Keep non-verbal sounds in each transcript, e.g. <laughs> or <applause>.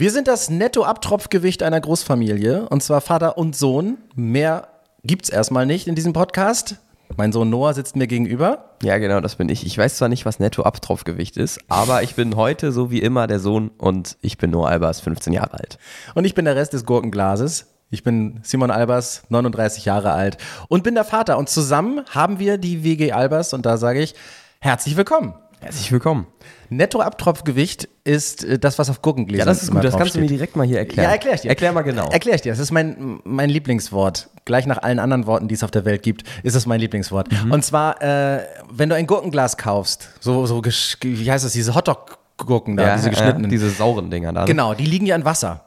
Wir sind das Netto-Abtropfgewicht einer Großfamilie und zwar Vater und Sohn. Mehr gibt's erstmal nicht in diesem Podcast. Mein Sohn Noah sitzt mir gegenüber. Ja, genau, das bin ich. Ich weiß zwar nicht, was Netto-Abtropfgewicht ist, aber ich bin heute so wie immer der Sohn und ich bin Noah Albers, 15 Jahre alt. Und ich bin der Rest des Gurkenglases. Ich bin Simon Albers, 39 Jahre alt und bin der Vater. Und zusammen haben wir die WG Albers und da sage ich herzlich willkommen. Herzlich willkommen. Nettoabtropfgewicht ist äh, das, was auf Gurkengläsern Ja, das ist gut. Das kannst du mir direkt mal hier erklären. Ja, erklär ich dir. Erklär mal genau. Erklär ich dir. Das ist mein, mein Lieblingswort. Gleich nach allen anderen Worten, die es auf der Welt gibt, ist es mein Lieblingswort. Mhm. Und zwar, äh, wenn du ein Gurkenglas kaufst, so, so wie heißt das, diese Hotdog-Gurken da, ja, diese geschnittenen. Ja, diese sauren Dinger da. genau, die liegen ja in Wasser.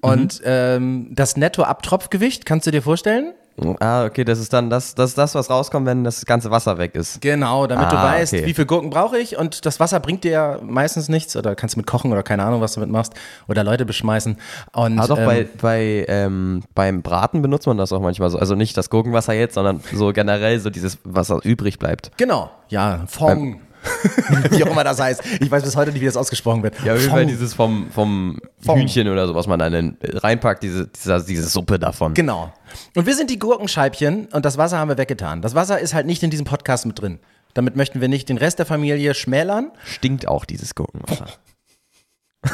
Und ähm, das Nettoabtropfgewicht, kannst du dir vorstellen? Ah, okay, das ist dann das, das, ist das, was rauskommt, wenn das ganze Wasser weg ist. Genau, damit du Ah, weißt, okay. wie viel Gurken brauche ich und das Wasser bringt dir ja meistens nichts oder kannst du mit kochen oder keine Ahnung, was du mitmachst oder Leute beschmeißen. Und, Aber doch ähm, bei, bei ähm, beim Braten benutzt man das auch manchmal so. Also nicht das Gurkenwasser jetzt, sondern so generell so dieses Wasser übrig bleibt. Genau, ja, Fong. <laughs> wie auch immer das heißt. Ich weiß bis heute nicht, wie das ausgesprochen wird. Ja, auf jeden Fall dieses vom, vom Vom. Hühnchen oder so, was man dann in- reinpackt, diese, dieser, diese Suppe davon. Genau. Und wir sind die Gurkenscheibchen und das Wasser haben wir weggetan. Das Wasser ist halt nicht in diesem Podcast mit drin. Damit möchten wir nicht den Rest der Familie schmälern. Stinkt auch dieses Gurkenwasser. <laughs>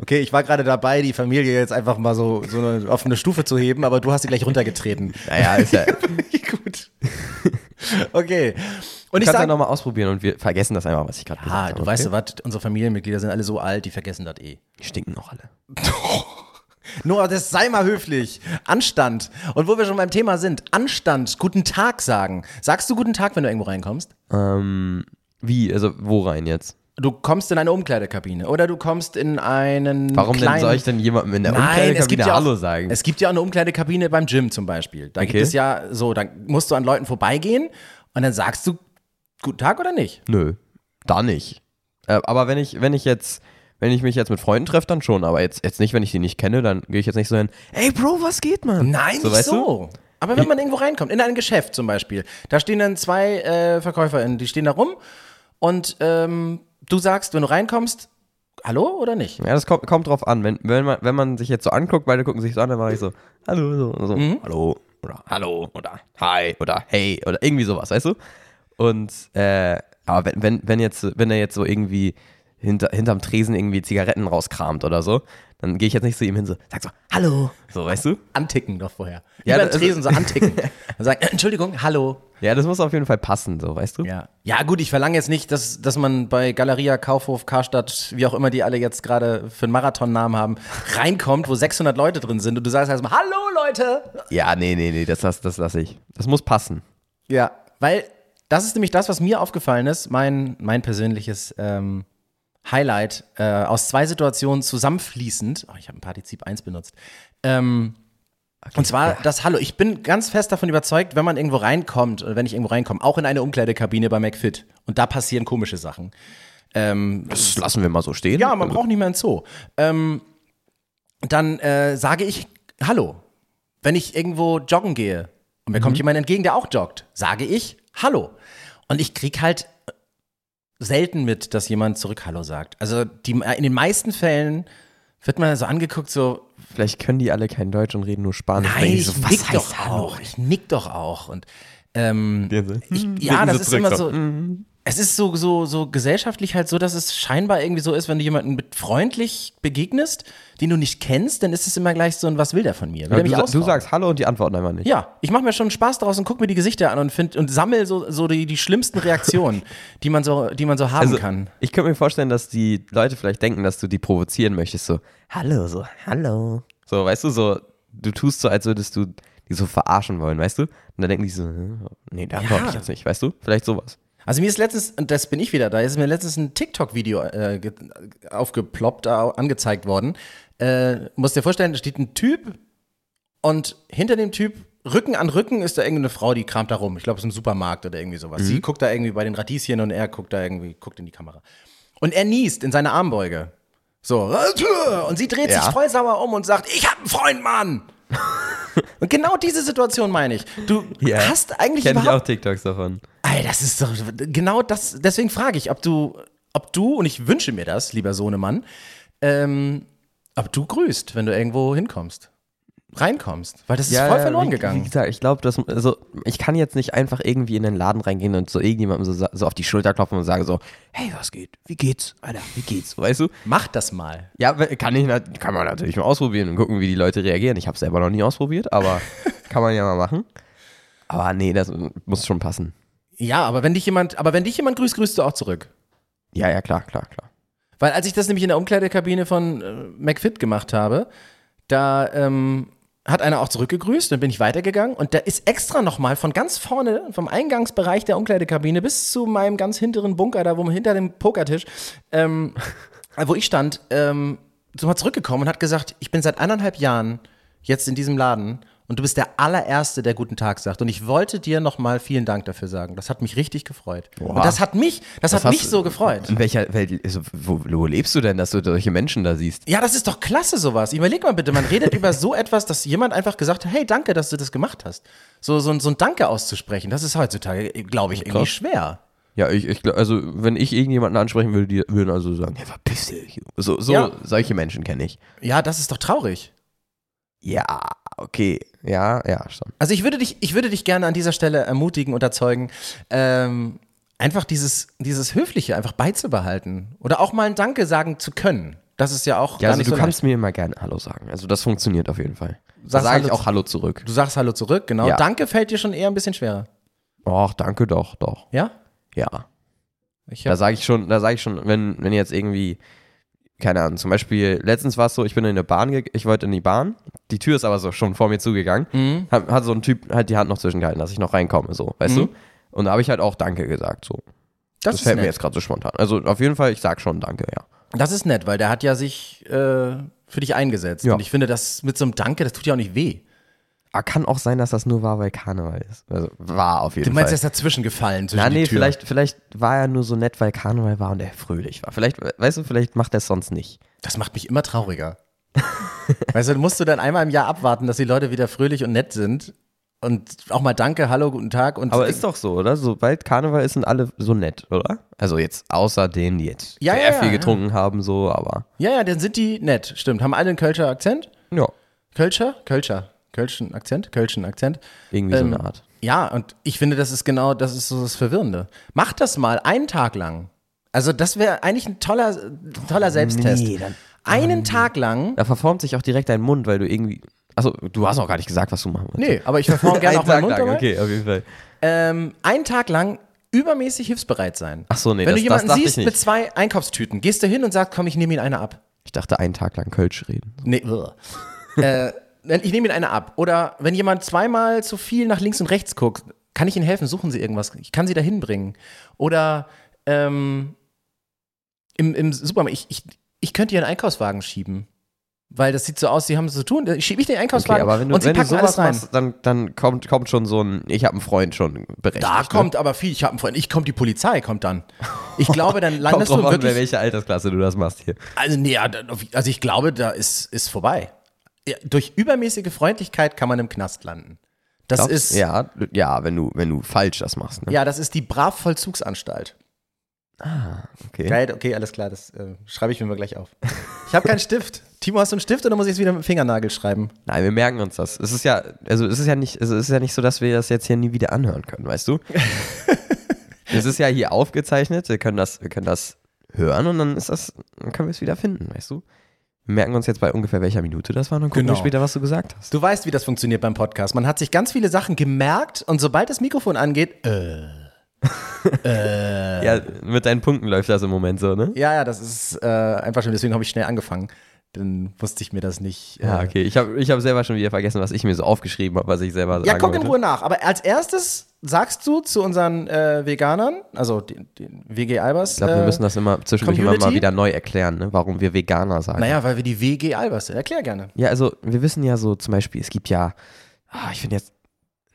Okay, ich war gerade dabei, die Familie jetzt einfach mal so, so eine, auf eine Stufe zu heben, aber du hast sie gleich runtergetreten. Naja, ist ja. <laughs> Gut. Okay. Und ich ja sage, nochmal ausprobieren und wir vergessen das einfach, was ich gerade ah, gesagt habe. du weißt du was, unsere Familienmitglieder sind alle so alt, die vergessen das eh. Die stinken noch alle. <laughs> Noah, das sei mal höflich. Anstand. Und wo wir schon beim Thema sind, Anstand, guten Tag sagen. Sagst du guten Tag, wenn du irgendwo reinkommst? Ähm, wie? Also wo rein jetzt? Du kommst in eine Umkleidekabine oder du kommst in einen Warum kleinen... denn soll ich denn jemandem in der Nein, es Umkleidekabine gibt ja auch, Hallo sagen? Es gibt ja auch eine Umkleidekabine beim Gym zum Beispiel. Da gibt Okay. es ja so, da musst du an Leuten vorbeigehen und dann sagst du guten Tag oder nicht? Nö, da nicht. Äh, aber wenn ich, wenn ich jetzt, wenn ich mich jetzt mit Freunden treffe, dann schon. Aber jetzt, jetzt nicht, wenn ich die nicht kenne, dann gehe ich jetzt nicht so hin, ey Bro, was geht, man? Nein, so, nicht so. Aber wenn man irgendwo reinkommt, in ein Geschäft zum Beispiel, da stehen dann zwei äh, VerkäuferInnen, die stehen da rum und ähm, du sagst, wenn du reinkommst, hallo oder nicht? Ja, das kommt, kommt drauf an. Wenn, wenn, man, wenn man sich jetzt so anguckt, beide gucken sich so an, dann mache ich so, hallo, so, so Mhm. hallo, oder hallo, oder hi, oder hey, oder irgendwie sowas, weißt du? Und, äh, aber wenn, wenn, wenn jetzt, wenn er jetzt so irgendwie hinter, hinterm Tresen irgendwie Zigaretten rauskramt oder so, dann gehe ich jetzt nicht zu ihm hin so, sag so, hallo, so, weißt du? Anticken doch vorher. Ja, Über den Tresen so anticken. <laughs> Dann sagen, Entschuldigung, hallo. Ja, das muss auf jeden Fall passen, so, weißt du? Ja. ja, gut, ich verlange jetzt nicht, dass, dass man bei Galeria, Kaufhof, Karstadt, wie auch immer die alle jetzt gerade für einen Marathonnamen haben, reinkommt, wo 600 Leute drin sind und du sagst erstmal, hallo Leute. Ja, nee, nee, nee, das, das, das lasse ich. Das muss passen. Ja, weil das ist nämlich das, was mir aufgefallen ist, mein, mein persönliches ähm, Highlight äh, aus zwei Situationen zusammenfließend. Oh, ich habe ein Partizip 1 benutzt. Ähm, und zwar das Hallo. Ich bin ganz fest davon überzeugt, wenn man irgendwo reinkommt, oder wenn ich irgendwo reinkomme, auch in eine Umkleidekabine bei McFit. Und da passieren komische Sachen. Ähm, Das lassen wir mal so stehen. ja, man braucht nicht mehr ein Zoo. Ähm, dann äh, sage ich Hallo. Wenn ich irgendwo joggen gehe und mir kommt jemand entgegen, der auch joggt, sage ich Hallo. Und ich krieg halt selten mit, dass jemand zurück Hallo sagt. Also die, in den meisten Fällen wird man so angeguckt, so, Vielleicht können die alle kein Deutsch und reden nur Spanisch. nein, ich so, nick doch auch. Ich nick doch auch. Und ähm, ich, ja, das ist immer so. Es ist so, so, so gesellschaftlich halt so, dass es scheinbar irgendwie so ist, wenn du jemanden mit freundlich begegnest, den du nicht kennst, dann ist es immer gleich so ein, was will der von mir? Will Ja, er du, mich sa- du sagst Hallo und die antworten einfach nicht. Ja, ich mache mir schon Spaß daraus und gucke mir die Gesichter an und find, und sammel so, so die, die schlimmsten Reaktionen, <laughs> die man so, die man so haben Also, kann. ich könnte mir vorstellen, dass die Leute vielleicht denken, dass du die provozieren möchtest. So, Hallo, so, Hallo. So, weißt du, so, du tust so, als würdest du die so verarschen wollen, weißt du? Und dann denken die so, nee, da antworte Ja. ich jetzt nicht, weißt du? Vielleicht sowas. Also mir ist letztens, und das bin ich wieder da, ist mir letztens ein TikTok-Video äh, ge- aufgeploppt, äh, angezeigt worden. Äh, musst dir vorstellen, da steht ein Typ und hinter dem Typ, Rücken an Rücken, ist da irgendeine Frau, die kramt da rum. Ich glaube, es ist ein Supermarkt oder irgendwie sowas. Sie guckt da irgendwie bei den Radieschen und er guckt da irgendwie, guckt in die Kamera. Und er niest in seine Armbeuge. So, und sie dreht Ja. sich voll sauer um und sagt, ich hab einen Freund, Mann! <laughs> und genau diese Situation meine ich. Du hast eigentlich Kenn ich überhaupt auch TikToks davon. Ey, das ist doch genau das. Deswegen frage ich, ob du, ob du, und ich wünsche mir das, lieber Sohnemann, ähm, Aber du grüßt, wenn du irgendwo hinkommst. Reinkommst. Weil das ist voll verloren wie, gegangen. Wie gesagt, ich glaube, dass also ich kann jetzt nicht einfach irgendwie in den Laden reingehen und so irgendjemandem so, so auf die Schulter klopfen und sagen so, hey, was geht? Wie geht's? Alter, wie geht's? Weißt du? Mach das mal. Ja, kann ich kann man natürlich mal ausprobieren und gucken, wie die Leute reagieren. Ich habe selber noch nie ausprobiert, aber <laughs> kann man ja mal machen. Aber nee, das muss schon passen. Ja, aber wenn dich jemand, aber wenn dich jemand grüßt, grüßt du auch zurück. Ja, ja, klar, klar, klar. Weil als ich das nämlich in der Umkleidekabine von äh, McFit gemacht habe, da ähm, hat einer auch zurückgegrüßt, dann bin ich weitergegangen und da ist extra nochmal von ganz vorne, vom Eingangsbereich der Umkleidekabine bis zu meinem ganz hinteren Bunker, da wo hinter dem Pokertisch, ähm, wo ich stand, ähm, so mal zurückgekommen und hat gesagt, ich bin seit anderthalb Jahren jetzt in diesem Laden und du bist der allererste, der guten Tag sagt. Und ich wollte dir nochmal vielen Dank dafür sagen. Das hat mich richtig gefreut. Oha. Und das hat mich, das Was hat mich so gefreut. In welcher Welt, also, wo, wo lebst du denn, dass du solche Menschen da siehst? Ja, das ist doch klasse, sowas. Überleg mal bitte, man redet <laughs> über so etwas, dass jemand einfach gesagt hat, hey, danke, dass du das gemacht hast. So, so, ein- so ein Danke auszusprechen, das ist heutzutage, glaube ich, irgendwie Krass. schwer. Ja, ich, ich also wenn ich irgendjemanden ansprechen würde, die würden also sagen, ja, verpiss dich. So, so Ja. solche Menschen kenne ich. Ja, das ist doch traurig. Ja, okay. Ja, ja, schon. Also ich würde dich, ich würde dich gerne an dieser Stelle ermutigen und erzeugen, ähm, einfach dieses, dieses Höfliche einfach beizubehalten. Oder auch mal ein Danke sagen zu können. Das ist ja auch Ja, also du so kannst mir immer gerne Hallo sagen. Also das funktioniert auf jeden Fall. Da sage ich auch Hallo zurück. leicht. Du sagst Hallo zurück, genau. Ja. Danke fällt dir schon eher ein bisschen schwerer. Ach, danke doch, doch. Ja? Ja. Da sage ich schon, da sage ich schon, wenn, wenn jetzt irgendwie, keine Ahnung, zum Beispiel, letztens war es so, ich bin in eine Bahn, ich wollte in die Bahn, die Tür ist aber so schon vor mir zugegangen, Mhm. hat, hat so ein Typ halt die Hand noch zwischengehalten, dass ich noch reinkomme, so, weißt Mhm. du? Und da habe ich halt auch Danke gesagt, so. das, Das, fällt mir nett. jetzt gerade so spontan. Also auf jeden Fall, ich sag schon Danke, ja. Das ist nett, weil der hat ja sich äh, für dich eingesetzt. Ja. Und ich finde, das mit so einem Danke, das tut ja auch nicht weh. Aber kann auch sein, dass das nur war, weil Karneval ist. Also war auf jeden Du meinst, er Fall. ist dazwischen gefallen zwischen Na, nee, vielleicht, vielleicht war er nur so nett, weil Karneval war und er fröhlich war. Vielleicht, weißt du, vielleicht macht er es sonst nicht. Das macht mich immer trauriger. <laughs> weißt du, musst du dann einmal im Jahr abwarten, dass die Leute wieder fröhlich und nett sind. Und auch mal Danke, Hallo, guten Tag. Und Aber ist doch so, oder? Sobald Karneval ist, sind alle so nett, oder? Also jetzt außer denen, die jetzt Ja, sehr ja, viel ja. getrunken haben, so, aber Ja, ja, dann sind die nett. Stimmt. Haben alle einen Kölscher Akzent? ja, Kölscher? Kölscher. Kölschen Akzent? Kölschen Akzent. irgendwie so Ähm, eine Art. Ja, und ich finde, das ist genau, das ist so das Verwirrende. Mach das mal einen Tag lang. Also, das wäre eigentlich ein toller, toller Selbsttest. Nee, dann- einen Tag lang. Da verformt sich auch direkt dein Mund, weil du irgendwie. Achso, du hast auch gar nicht gesagt, was du machen willst. Nee, aber ich verforme <laughs> gerne auch Einen meinen Tag Mund lang, dabei. okay, auf jeden Fall. ähm, einen Tag lang übermäßig hilfsbereit sein. Ach so, nee, Wenn das- du das jemanden ich siehst mit zwei Einkaufstüten, gehst du hin und sagst, komm, ich nehme ihn eine ab. Ich dachte, einen Tag lang Kölsch reden. Nee, <laughs> äh, ich nehme ihn eine ab. Oder wenn jemand zweimal zu viel nach links und rechts guckt, kann ich Ihnen helfen? Suchen Sie irgendwas. Ich kann Sie dahin bringen. Oder ähm, im, im Supermarkt, ich, ich, ich könnte Ihren Einkaufswagen schieben. Weil das sieht so aus, Sie haben es zu tun. Ich schiebe ich den Okay, Einkaufswagen aber wenn du, und Sie wenn du packen sowas alles rein. machst, dann, dann kommt, kommt schon so ein, ich habe einen Freund schon berechtigt. Da ne? kommt aber viel. Ich habe einen Freund. Ich kommt die Polizei, kommt dann. Ich glaube, dann <laughs> Kommt landest drauf du an, wirklich. welcher Altersklasse du das machst hier. Also, nee, da- also ich glaube, da ist, ist vorbei. Ja, durch übermäßige Freundlichkeit kann man im Knast landen. Das Glaubst- ist, ja, ja, wenn du, wenn du falsch das machst. Ne? ja, das ist die Brav-Vollzugsanstalt. okay. Geil, okay, alles klar, das äh, schreibe ich mir mal gleich auf. Ich habe keinen Stift. <laughs> Timo, hast du einen Stift oder muss ich es wieder mit dem Fingernagel schreiben? Nein, wir merken uns das. Es ist ja, also es ist ja nicht, also es ist ja nicht so, dass wir das jetzt hier nie wieder anhören können, weißt du? <laughs> es ist ja hier aufgezeichnet, wir können das, wir können das hören und dann ist das, dann können wir es wieder finden, weißt du? Wir merken uns jetzt bei ungefähr welcher Minute das war und gucken Genau. wir später, was du gesagt hast. Du weißt, wie das funktioniert beim Podcast. Man hat sich ganz viele Sachen gemerkt und sobald das Mikrofon angeht, äh, <laughs> Ja, mit deinen Punkten läuft das im Moment so, ne? ja, ja, das ist äh, einfach schon, deswegen habe ich schnell angefangen. Dann wusste ich mir das nicht. Äh, Ja, okay. Ich habe ich hab selber schon wieder vergessen, was ich mir so aufgeschrieben habe, was ich selber sagen Ja, guck in. Ruhe nach. Aber als erstes sagst du zu unseren äh, Veganern, also den, den WG Albers. Ich glaube, wir äh, müssen das immer zwischendurch immer Community? mal wieder neu erklären, ne? warum wir Veganer sagen. Naja, weil wir die WG Albers sind. Erklär gerne. Ja, also wir wissen ja so zum Beispiel, es gibt ja, ah, ich finde jetzt,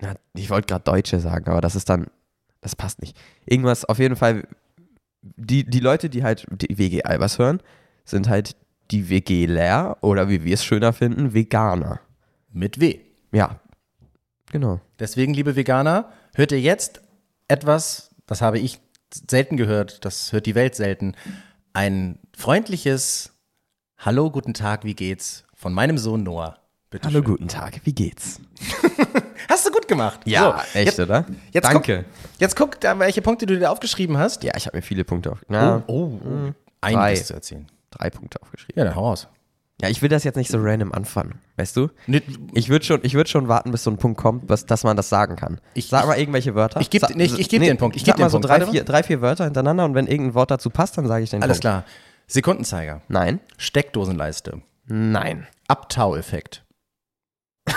na, ich wollte gerade Deutsche sagen, aber das ist dann, das passt nicht. Irgendwas, auf jeden Fall, die, die Leute, die halt die WG Albers hören, sind halt die WGler oder wie wir es schöner finden, Veganer. Mit W. Ja, genau. Deswegen, liebe Veganer, hört ihr jetzt etwas, das habe ich selten gehört, das hört die Welt selten. Ein freundliches Hallo, guten Tag, wie geht's? Von meinem Sohn Noah. Bitte Hallo, schön. guten Tag, wie geht's? <laughs> Hast du gut gemacht. Ja, So, echt, jetzt, oder? Jetzt Danke. Guck, jetzt guck, da, welche Punkte du dir aufgeschrieben hast. Ja, ich habe mir viele Punkte auf. Na, oh, drei. einiges zu erzählen. Drei Punkte aufgeschrieben. Ja, dann hau raus. Ja, ich will das jetzt nicht so random anfangen, weißt du? Nee, Ich würde schon, ich würd schon warten, bis so ein Punkt kommt, was, dass man das sagen kann. Ich- sag mal irgendwelche Wörter. Ich geb- Sag- nee, ich- ich geb dir den Punkt. Ich sag geb dir mal so Punkt. drei vier, drei, vier Wörter hintereinander und wenn irgendein Wort dazu passt, dann sage ich den Alles Punkt. klar. Sekundenzeiger. Nein. Steckdosenleiste. Nein. Abtaueffekt. <laughs>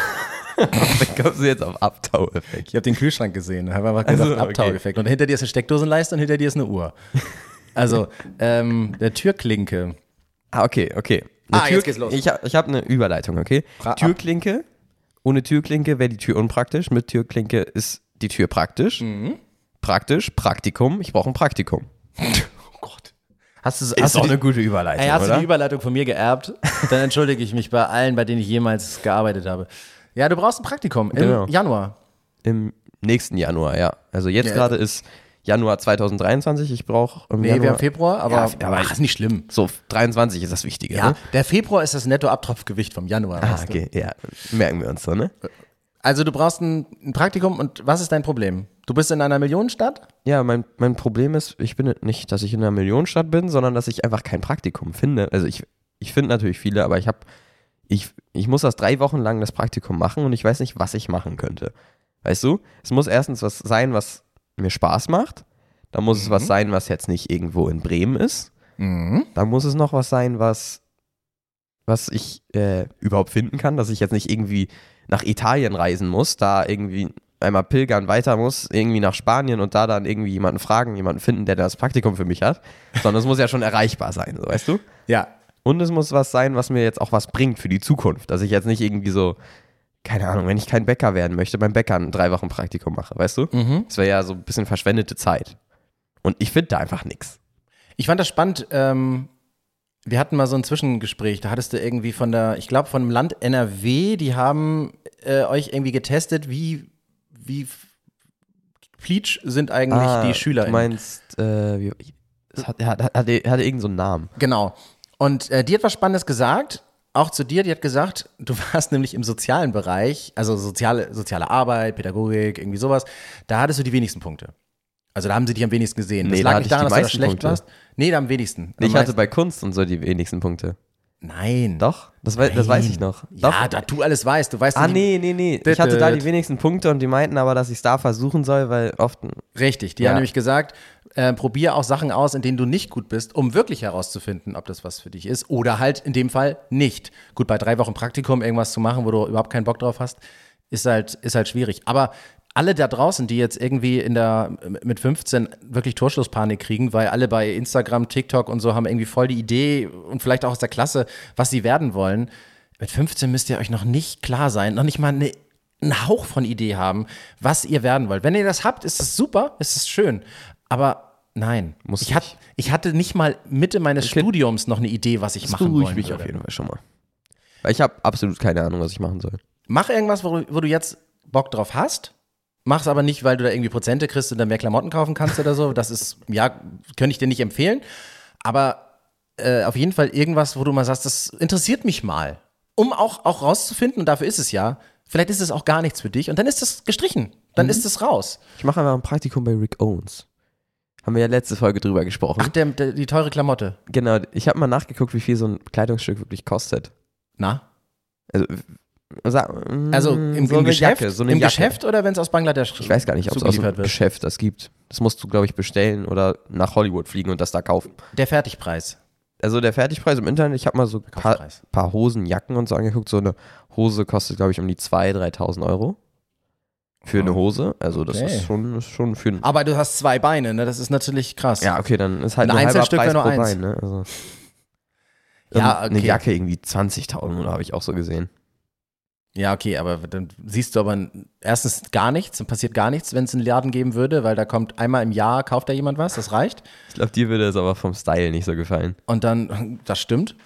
Wie kommst du jetzt auf Abtau-Effekt? Ich habe den Kühlschrank gesehen, habe einfach Also, gesagt okay. Abtaueffekt. Und hinter dir ist eine Steckdosenleiste und hinter dir ist eine Uhr. Also, ähm, der Türklinke. Ah, okay, okay. Eine Ah, jetzt geht's los. Ich habe ich hab eine Überleitung, okay? Ab. Türklinke. Ohne Türklinke wäre die Tür unpraktisch. Mit Türklinke ist die Tür praktisch. Mhm. Praktisch, Praktikum. Ich brauche ein Praktikum. <laughs> Oh Gott. Hast du, hast du die, gute Überleitung, ey, hast du die Überleitung von mir geerbt? Dann entschuldige ich mich bei allen, bei denen ich jemals gearbeitet habe. Ja, du brauchst ein Praktikum im Genau. Januar. Im nächsten Januar, ja. Also jetzt gerade ist Januar 2023. Ich brauche Nee, Januar. wir haben Februar, aber, Ja, aber- ach, ist nicht schlimm. so, 23 ist das Wichtige. Ja, Ne? der Februar ist das Nettoabtropfgewicht vom Januar. Ah, weißt du? okay, ja. Merken wir uns so, ne? Also du brauchst ein, ein Praktikum und was ist dein Problem? Du bist in einer Millionenstadt? Ja, mein, mein Problem ist, ich bin nicht, dass ich in einer Millionenstadt bin, sondern dass ich einfach kein Praktikum finde. Also ich, ich finde natürlich viele, aber ich habe, ich, ich muss das drei Wochen lang das Praktikum machen und ich weiß nicht, was ich machen könnte. Weißt du? Es muss erstens was sein, was mir Spaß macht. Dann muss es was sein, was jetzt nicht irgendwo in Bremen ist. Mhm. Dann muss es noch was sein, was, was ich äh, überhaupt finden kann, dass ich jetzt nicht irgendwie nach Italien reisen muss, da irgendwie einmal pilgern weiter muss, irgendwie nach Spanien und da dann irgendwie jemanden fragen, jemanden finden, der das Praktikum für mich hat, sondern es muss ja schon erreichbar sein, so, weißt du? Ja. Und es muss was sein, was mir jetzt auch was bringt für die Zukunft, dass ich jetzt nicht irgendwie so, keine Ahnung, wenn ich kein Bäcker werden möchte, beim Bäcker ein drei Wochen Praktikum mache, weißt du? Mhm. Das wäre ja so ein bisschen verschwendete Zeit. Und ich finde da einfach nichts. Ich fand das spannend. Ähm, wir hatten mal so ein Zwischengespräch. Da hattest du irgendwie von der, ich glaube, von dem Land NRW, die haben äh, euch irgendwie getestet, wie, wie pleatsch sind eigentlich die Schüler. Ah, Du meinst, äh, wie, es hat, hat, hat, hatte, hatte irgendeinen so einen Namen. Genau. Und äh, die hat was Spannendes gesagt, auch zu dir. Die hat gesagt, du <laughs> warst nämlich im sozialen Bereich, also soziale, soziale Arbeit, Pädagogik, irgendwie sowas. Da hattest du die wenigsten Punkte. Also da haben sie dich am wenigsten gesehen. Das Nee, da lag hatte nicht ich daran, dass du da schlecht Punkte. warst. Nee, da am wenigsten. Am Ich hatte bei Kunst und so die wenigsten Punkte. Nein. Doch? Das, wei das weiß ich noch. Doch? Ja, da du alles weißt. Du weißt Ah, nee, nee, nee. Ich hatte da die wenigsten Punkte und die meinten aber, dass ich es da versuchen soll, weil oft. Richtig, die Ja. haben nämlich gesagt, äh, probier auch Sachen aus, in denen du nicht gut bist, um wirklich herauszufinden, ob das was für dich ist oder halt in dem Fall nicht. Gut, bei drei Wochen Praktikum irgendwas zu machen, wo du überhaupt keinen Bock drauf hast, ist halt, ist halt schwierig. Aber alle da draußen, die jetzt irgendwie in der, mit 15 wirklich Torschlusspanik kriegen, weil alle bei Instagram, TikTok und so haben irgendwie voll die Idee und vielleicht auch aus der Klasse, was sie werden wollen. Mit 15 müsst ihr euch noch nicht klar sein, noch nicht mal eine einen Hauch von Idee haben, was ihr werden wollt. Wenn ihr das habt, ist es super, ist es schön. Aber nein, Muss ich, hat, ich hatte nicht mal Mitte meines Okay. Studiums noch eine Idee, was ich machen wollen mich würde. auf jeden Fall schon mal. Weil ich habe absolut keine Ahnung, was ich machen soll. Mach irgendwas, wo, wo du jetzt Bock drauf hast. Mach's aber nicht, weil du da irgendwie Prozente kriegst und dann mehr Klamotten kaufen kannst oder so. Das ist, ja, könnte ich dir nicht empfehlen. Aber äh, auf jeden Fall irgendwas, wo du mal sagst, das interessiert mich mal. Um auch, auch rauszufinden, und dafür ist es ja, vielleicht ist es auch gar nichts für dich und dann ist es gestrichen. Dann ist es raus. Ich mache einfach ein Praktikum bei Rick Owens. Haben wir ja letzte Folge drüber gesprochen. Ach, der, der, die teure Klamotte. Genau, ich habe mal nachgeguckt, wie viel so ein Kleidungsstück wirklich kostet. Na? Also, Also mm, im, so im eine Geschäft, Jacke, so eine im Jacke. Geschäft oder wenn es aus Bangladesch Ich weiß gar nicht, ob es aus dem wird? Geschäft das gibt. Das musst du, glaube ich, bestellen oder nach Hollywood fliegen und das da kaufen. Der Fertigpreis. Also der Fertigpreis im Internet, ich habe mal so ein paar, paar Hosen, Jacken und so angeguckt. So eine Hose kostet, glaube ich, um die 2.000, 3.000 Euro. Für eine Hose. Also das Okay. ist schon, ist schon für ein... Aber du hast zwei Beine, ne? Das ist natürlich krass. Ja, okay, dann ist halt Ein ein halber Einzelstück Preis wäre pro nur eins. Bein. Ne? Also, Ja, Eine okay. Jacke irgendwie 20.000 oder habe ich auch so gesehen. Ja, okay, aber dann siehst du aber erstens gar nichts, dann passiert gar nichts, wenn es einen Laden geben würde, weil da kommt einmal im Jahr, kauft da jemand was, das reicht. Ich glaube, dir würde es aber vom Style nicht so gefallen. Und dann, <laughs> das stimmt.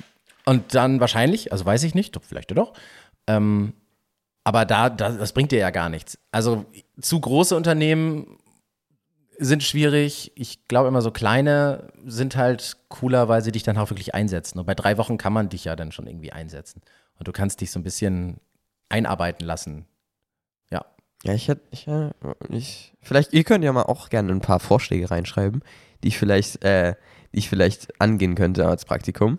Und dann wahrscheinlich, also weiß ich nicht, vielleicht doch. Ähm, aber da, da, das bringt dir ja gar nichts. Also zu große Unternehmen sind schwierig. Ich glaube immer so kleine sind halt cooler, weil sie dich dann auch wirklich einsetzen. Und bei drei Wochen kann man dich ja dann schon irgendwie einsetzen. Und du kannst dich so ein bisschen einarbeiten lassen. Ja. Ja, ich hätte, ich, äh, ich, vielleicht, ihr könnt ja mal auch gerne ein paar Vorschläge reinschreiben, die ich vielleicht, äh, die ich vielleicht angehen könnte als Praktikum.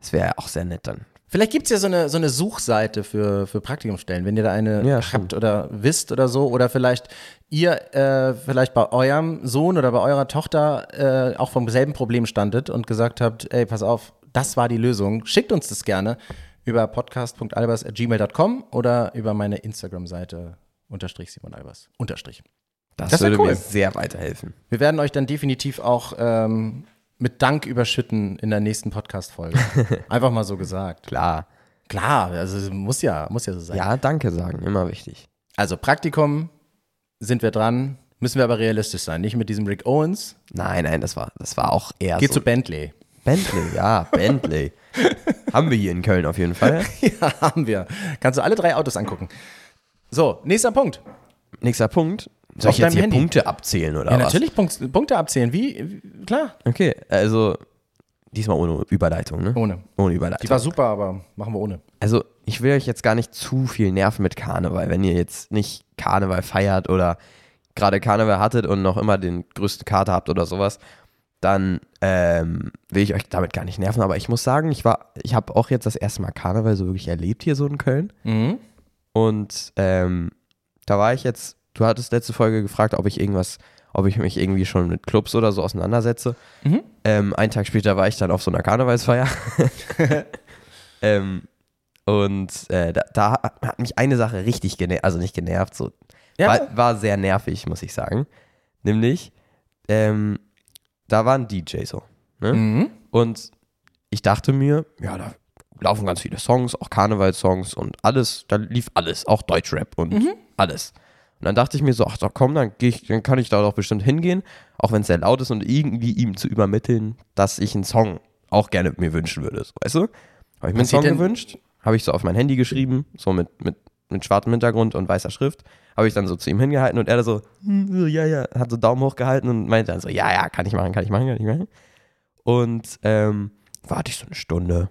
Das wäre auch sehr nett dann. Vielleicht gibt es ja so eine, so eine Suchseite für, für Praktikumsstellen, wenn ihr da eine Ja, habt stimmt. oder wisst oder so. Oder vielleicht ihr äh, vielleicht bei eurem Sohn oder bei eurer Tochter äh, auch vom selben Problem standet und gesagt habt, ey, pass auf, das war die Lösung. Schickt uns das gerne über podcast.albers.gmail.com oder über meine Instagram-Seite unterstrich Simon Albers. Unterstrich. Das, Das würde cool. mir sehr weiterhelfen. Wir werden euch dann definitiv auch ähm, mit Dank überschütten in der nächsten Podcast-Folge. <laughs> Einfach mal so gesagt. Klar. Klar, also muss ja, muss ja so sein. Ja, danke sagen, immer wichtig. Also Praktikum sind wir dran, müssen wir aber realistisch sein. Nicht mit diesem Rick Owens. Nein, nein, das war, das war auch eher Geht so. zu Bentley. Bentley, ja, Bentley. Haben wir hier in Köln auf jeden Fall. <laughs> ja, haben wir. Kannst du alle drei Autos angucken. So, nächster Punkt. Nächster Punkt. Soll Auf ich jetzt hier Handy. Punkte abzählen oder Ja, was? natürlich Punkt, Punkte abzählen. Wie? Klar. Okay, also diesmal ohne Überleitung, ne? Ohne. Ohne Die Überleitung. war super, aber machen wir ohne. Also ich will euch jetzt gar nicht zu viel nerven mit Karneval. Wenn ihr jetzt nicht Karneval feiert oder gerade Karneval hattet und noch immer den größten Kater habt oder sowas, dann ähm, will ich euch damit gar nicht nerven. Aber ich muss sagen, ich war, ich habe auch jetzt das erste Mal Karneval so wirklich erlebt hier so in Köln. Mhm. Und ähm, da war ich jetzt, du hattest letzte Folge gefragt, ob ich irgendwas, ob ich mich irgendwie schon mit Clubs oder so auseinandersetze. Mhm. Ähm, einen Tag später war ich dann auf so einer Karnevalsfeier. <laughs> ähm, und äh, da, da hat mich eine Sache richtig genervt, also nicht genervt, so Ja, war, war sehr nervig, muss ich sagen. Nämlich, ähm, da war ein DJ so. Ne? mhm. Und ich dachte mir, ja, da laufen ganz viele Songs, auch Karnevalssongs und alles, da lief alles, auch Deutschrap und alles. Und dann dachte ich mir so, ach doch komm, dann, geh ich, dann kann ich da doch bestimmt hingehen, auch wenn es sehr laut ist und irgendwie ihm zu übermitteln, dass ich einen Song auch gerne mir wünschen würde. So, weißt du? Habe ich mir einen Song gewünscht, habe ich so auf mein Handy geschrieben, so mit, mit, mit schwarzem Hintergrund und weißer Schrift, habe ich dann so zu ihm hingehalten und er da so, hm, ja, ja, hat so Daumen hoch gehalten und meinte dann so, ja, ja, kann ich machen, kann ich machen, kann ich machen. Und ähm, warte ich so eine Stunde,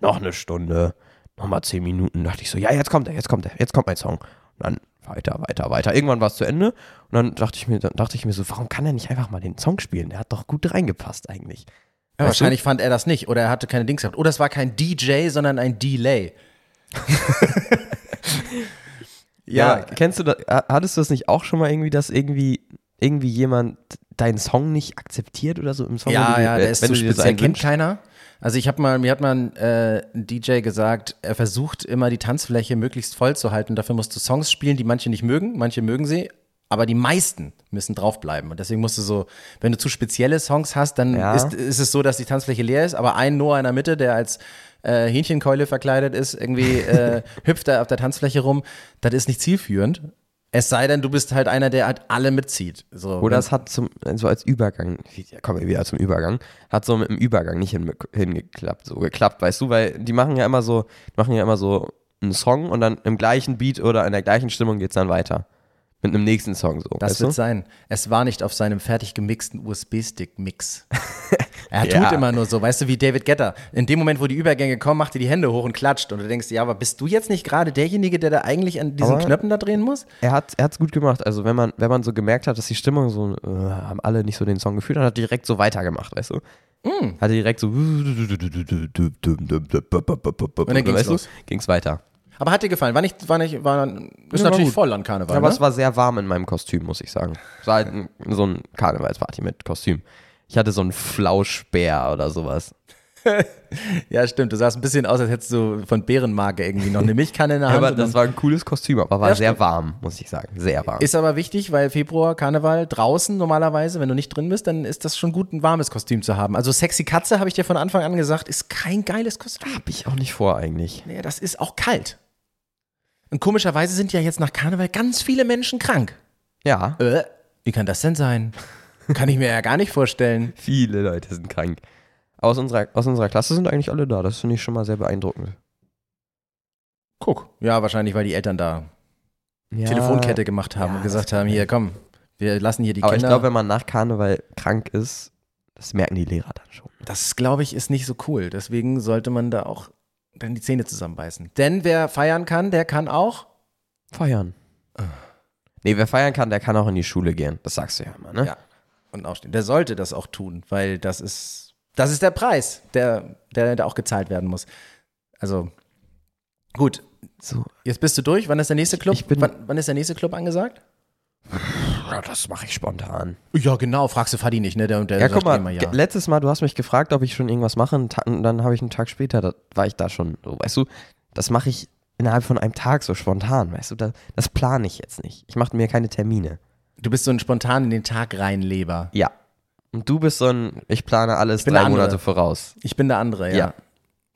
noch eine Stunde, nochmal zehn Minuten, dachte ich so, ja, jetzt kommt er, jetzt kommt er, jetzt kommt mein Song. Und dann weiter, weiter, weiter. Irgendwann war es zu Ende und dann dachte ich mir, dann dachte ich mir so, warum kann er nicht einfach mal den Song spielen? Der hat doch gut reingepasst eigentlich. Ja, wahrscheinlich fand er das nicht oder er hatte keine Dings gehabt. Oder es war kein DJ, sondern ein Delay. Ja, kennst du das, ha- hattest du das nicht auch schon mal irgendwie, dass irgendwie, irgendwie jemand deinen Song nicht akzeptiert oder so im Song? Ja, du, ja, der äh, ist wenn zu so speziell, kennt keiner. Also ich habe mal, mir hat mal ein, äh, DJ gesagt, er versucht immer die Tanzfläche möglichst voll zu halten. Dafür musst du Songs spielen, die manche nicht mögen, manche mögen sie, aber die meisten müssen draufbleiben. Und deswegen musst du so, wenn du zu spezielle Songs hast, dann Ja. ist, ist es so, dass die Tanzfläche leer ist, aber ein Noah in der Mitte, der als äh, Hähnchenkeule verkleidet ist, irgendwie äh, <laughs> hüpft da auf der Tanzfläche rum. Das ist nicht zielführend. Es sei denn, du bist halt einer, der halt alle mitzieht. So, Oder es hat zum, so als Übergang, kommen wir wieder zum Übergang, hat so mit dem Übergang nicht hin, hingeklappt, so geklappt, weißt du, weil die machen ja immer so, machen ja immer so einen Song und dann im gleichen Beat oder in der gleichen Stimmung geht's dann weiter. Mit einem nächsten Song so. Das wird du? sein. Es war nicht auf seinem fertig gemixten USB-Stick-Mix. <laughs> er tut Ja. immer nur so, weißt du, wie David Getter. In dem Moment, wo die Übergänge kommen, macht er die Hände hoch und klatscht. Und du denkst, ja, aber bist du jetzt nicht gerade derjenige, der da eigentlich an diesen Aber- Knöpfen da drehen muss? Er hat es gut gemacht. Also wenn man, wenn man so gemerkt hat, dass die Stimmung so, äh, haben alle nicht so den Song gefühlt, dann hat er direkt so weitergemacht, weißt du? Mm. Hat er direkt so und dann ging's weißt du, los. ging's weiter. Aber hat dir gefallen? War nicht, war nicht, war, ist Ja, war natürlich gut. voll an Karneval. Aber ne? es war sehr warm in meinem Kostüm, muss ich sagen. Es war halt ein, so ein Karnevalsparty mit Kostüm. Ich hatte so einen Flauschbär oder sowas. <laughs> ja, stimmt. Du sahst ein bisschen aus, als hättest du von Bärenmarke irgendwie noch eine Milchkanne in der Hand. Aber das war ein cooles Kostüm, aber war Ja, sehr warm, muss ich sagen. Sehr warm. ist aber wichtig, weil Februar, Karneval, draußen normalerweise, wenn du nicht drin bist, dann ist das schon gut, ein warmes Kostüm zu haben. Also Sexy Katze, habe ich dir von Anfang an gesagt, ist kein geiles Kostüm. Hab ich auch nicht vor eigentlich. Nee, das ist auch kalt. Und komischerweise sind ja jetzt nach Karneval ganz viele Menschen krank. Ja, Äh, wie kann das denn sein? Kann ich mir ja gar nicht vorstellen. <laughs> viele Leute sind krank. Aus unserer, aus unserer Klasse sind eigentlich alle da. Das finde ich schon mal sehr beeindruckend. Guck. Ja, wahrscheinlich, weil die Eltern da Ja, Telefonkette gemacht haben ja, und gesagt haben, hier, komm, Wir lassen hier die Aber ich Kinder. glaube, wenn man nach Karneval krank ist, das merken die Lehrer dann schon. das, glaube ich, ist nicht so cool. Deswegen sollte man da auch dann die Zähne zusammenbeißen. Denn wer feiern kann, der kann auch. Feiern. Nee, wer feiern kann, der kann auch in die Schule gehen. Das sagst du ja immer, ne? Ja. Und aufstehen. Der sollte das auch tun, weil das ist, das ist der Preis, der, der, der auch gezahlt werden muss. Also, gut. So. Jetzt bist du durch. Wann ist der nächste Club? Ich wann, wann ist der nächste Club angesagt? <laughs> Ja, das mache ich spontan. Ja, genau. Fragst du Fadi nicht, ne? Der, der Ja, guck mal, immer ja. letztes Mal, du hast mich gefragt, ob ich schon irgendwas mache, und dann habe ich einen Tag später, da war ich da schon, so, weißt du, das mache ich innerhalb von einem Tag so spontan, weißt du, da, das plane ich jetzt nicht. Ich mache mir keine Termine. Du bist so ein spontan in den Tag reinleber. Ja. Und du bist so ein, ich plane alles bin drei. Monate voraus. Ich bin der andere, ja. Ja.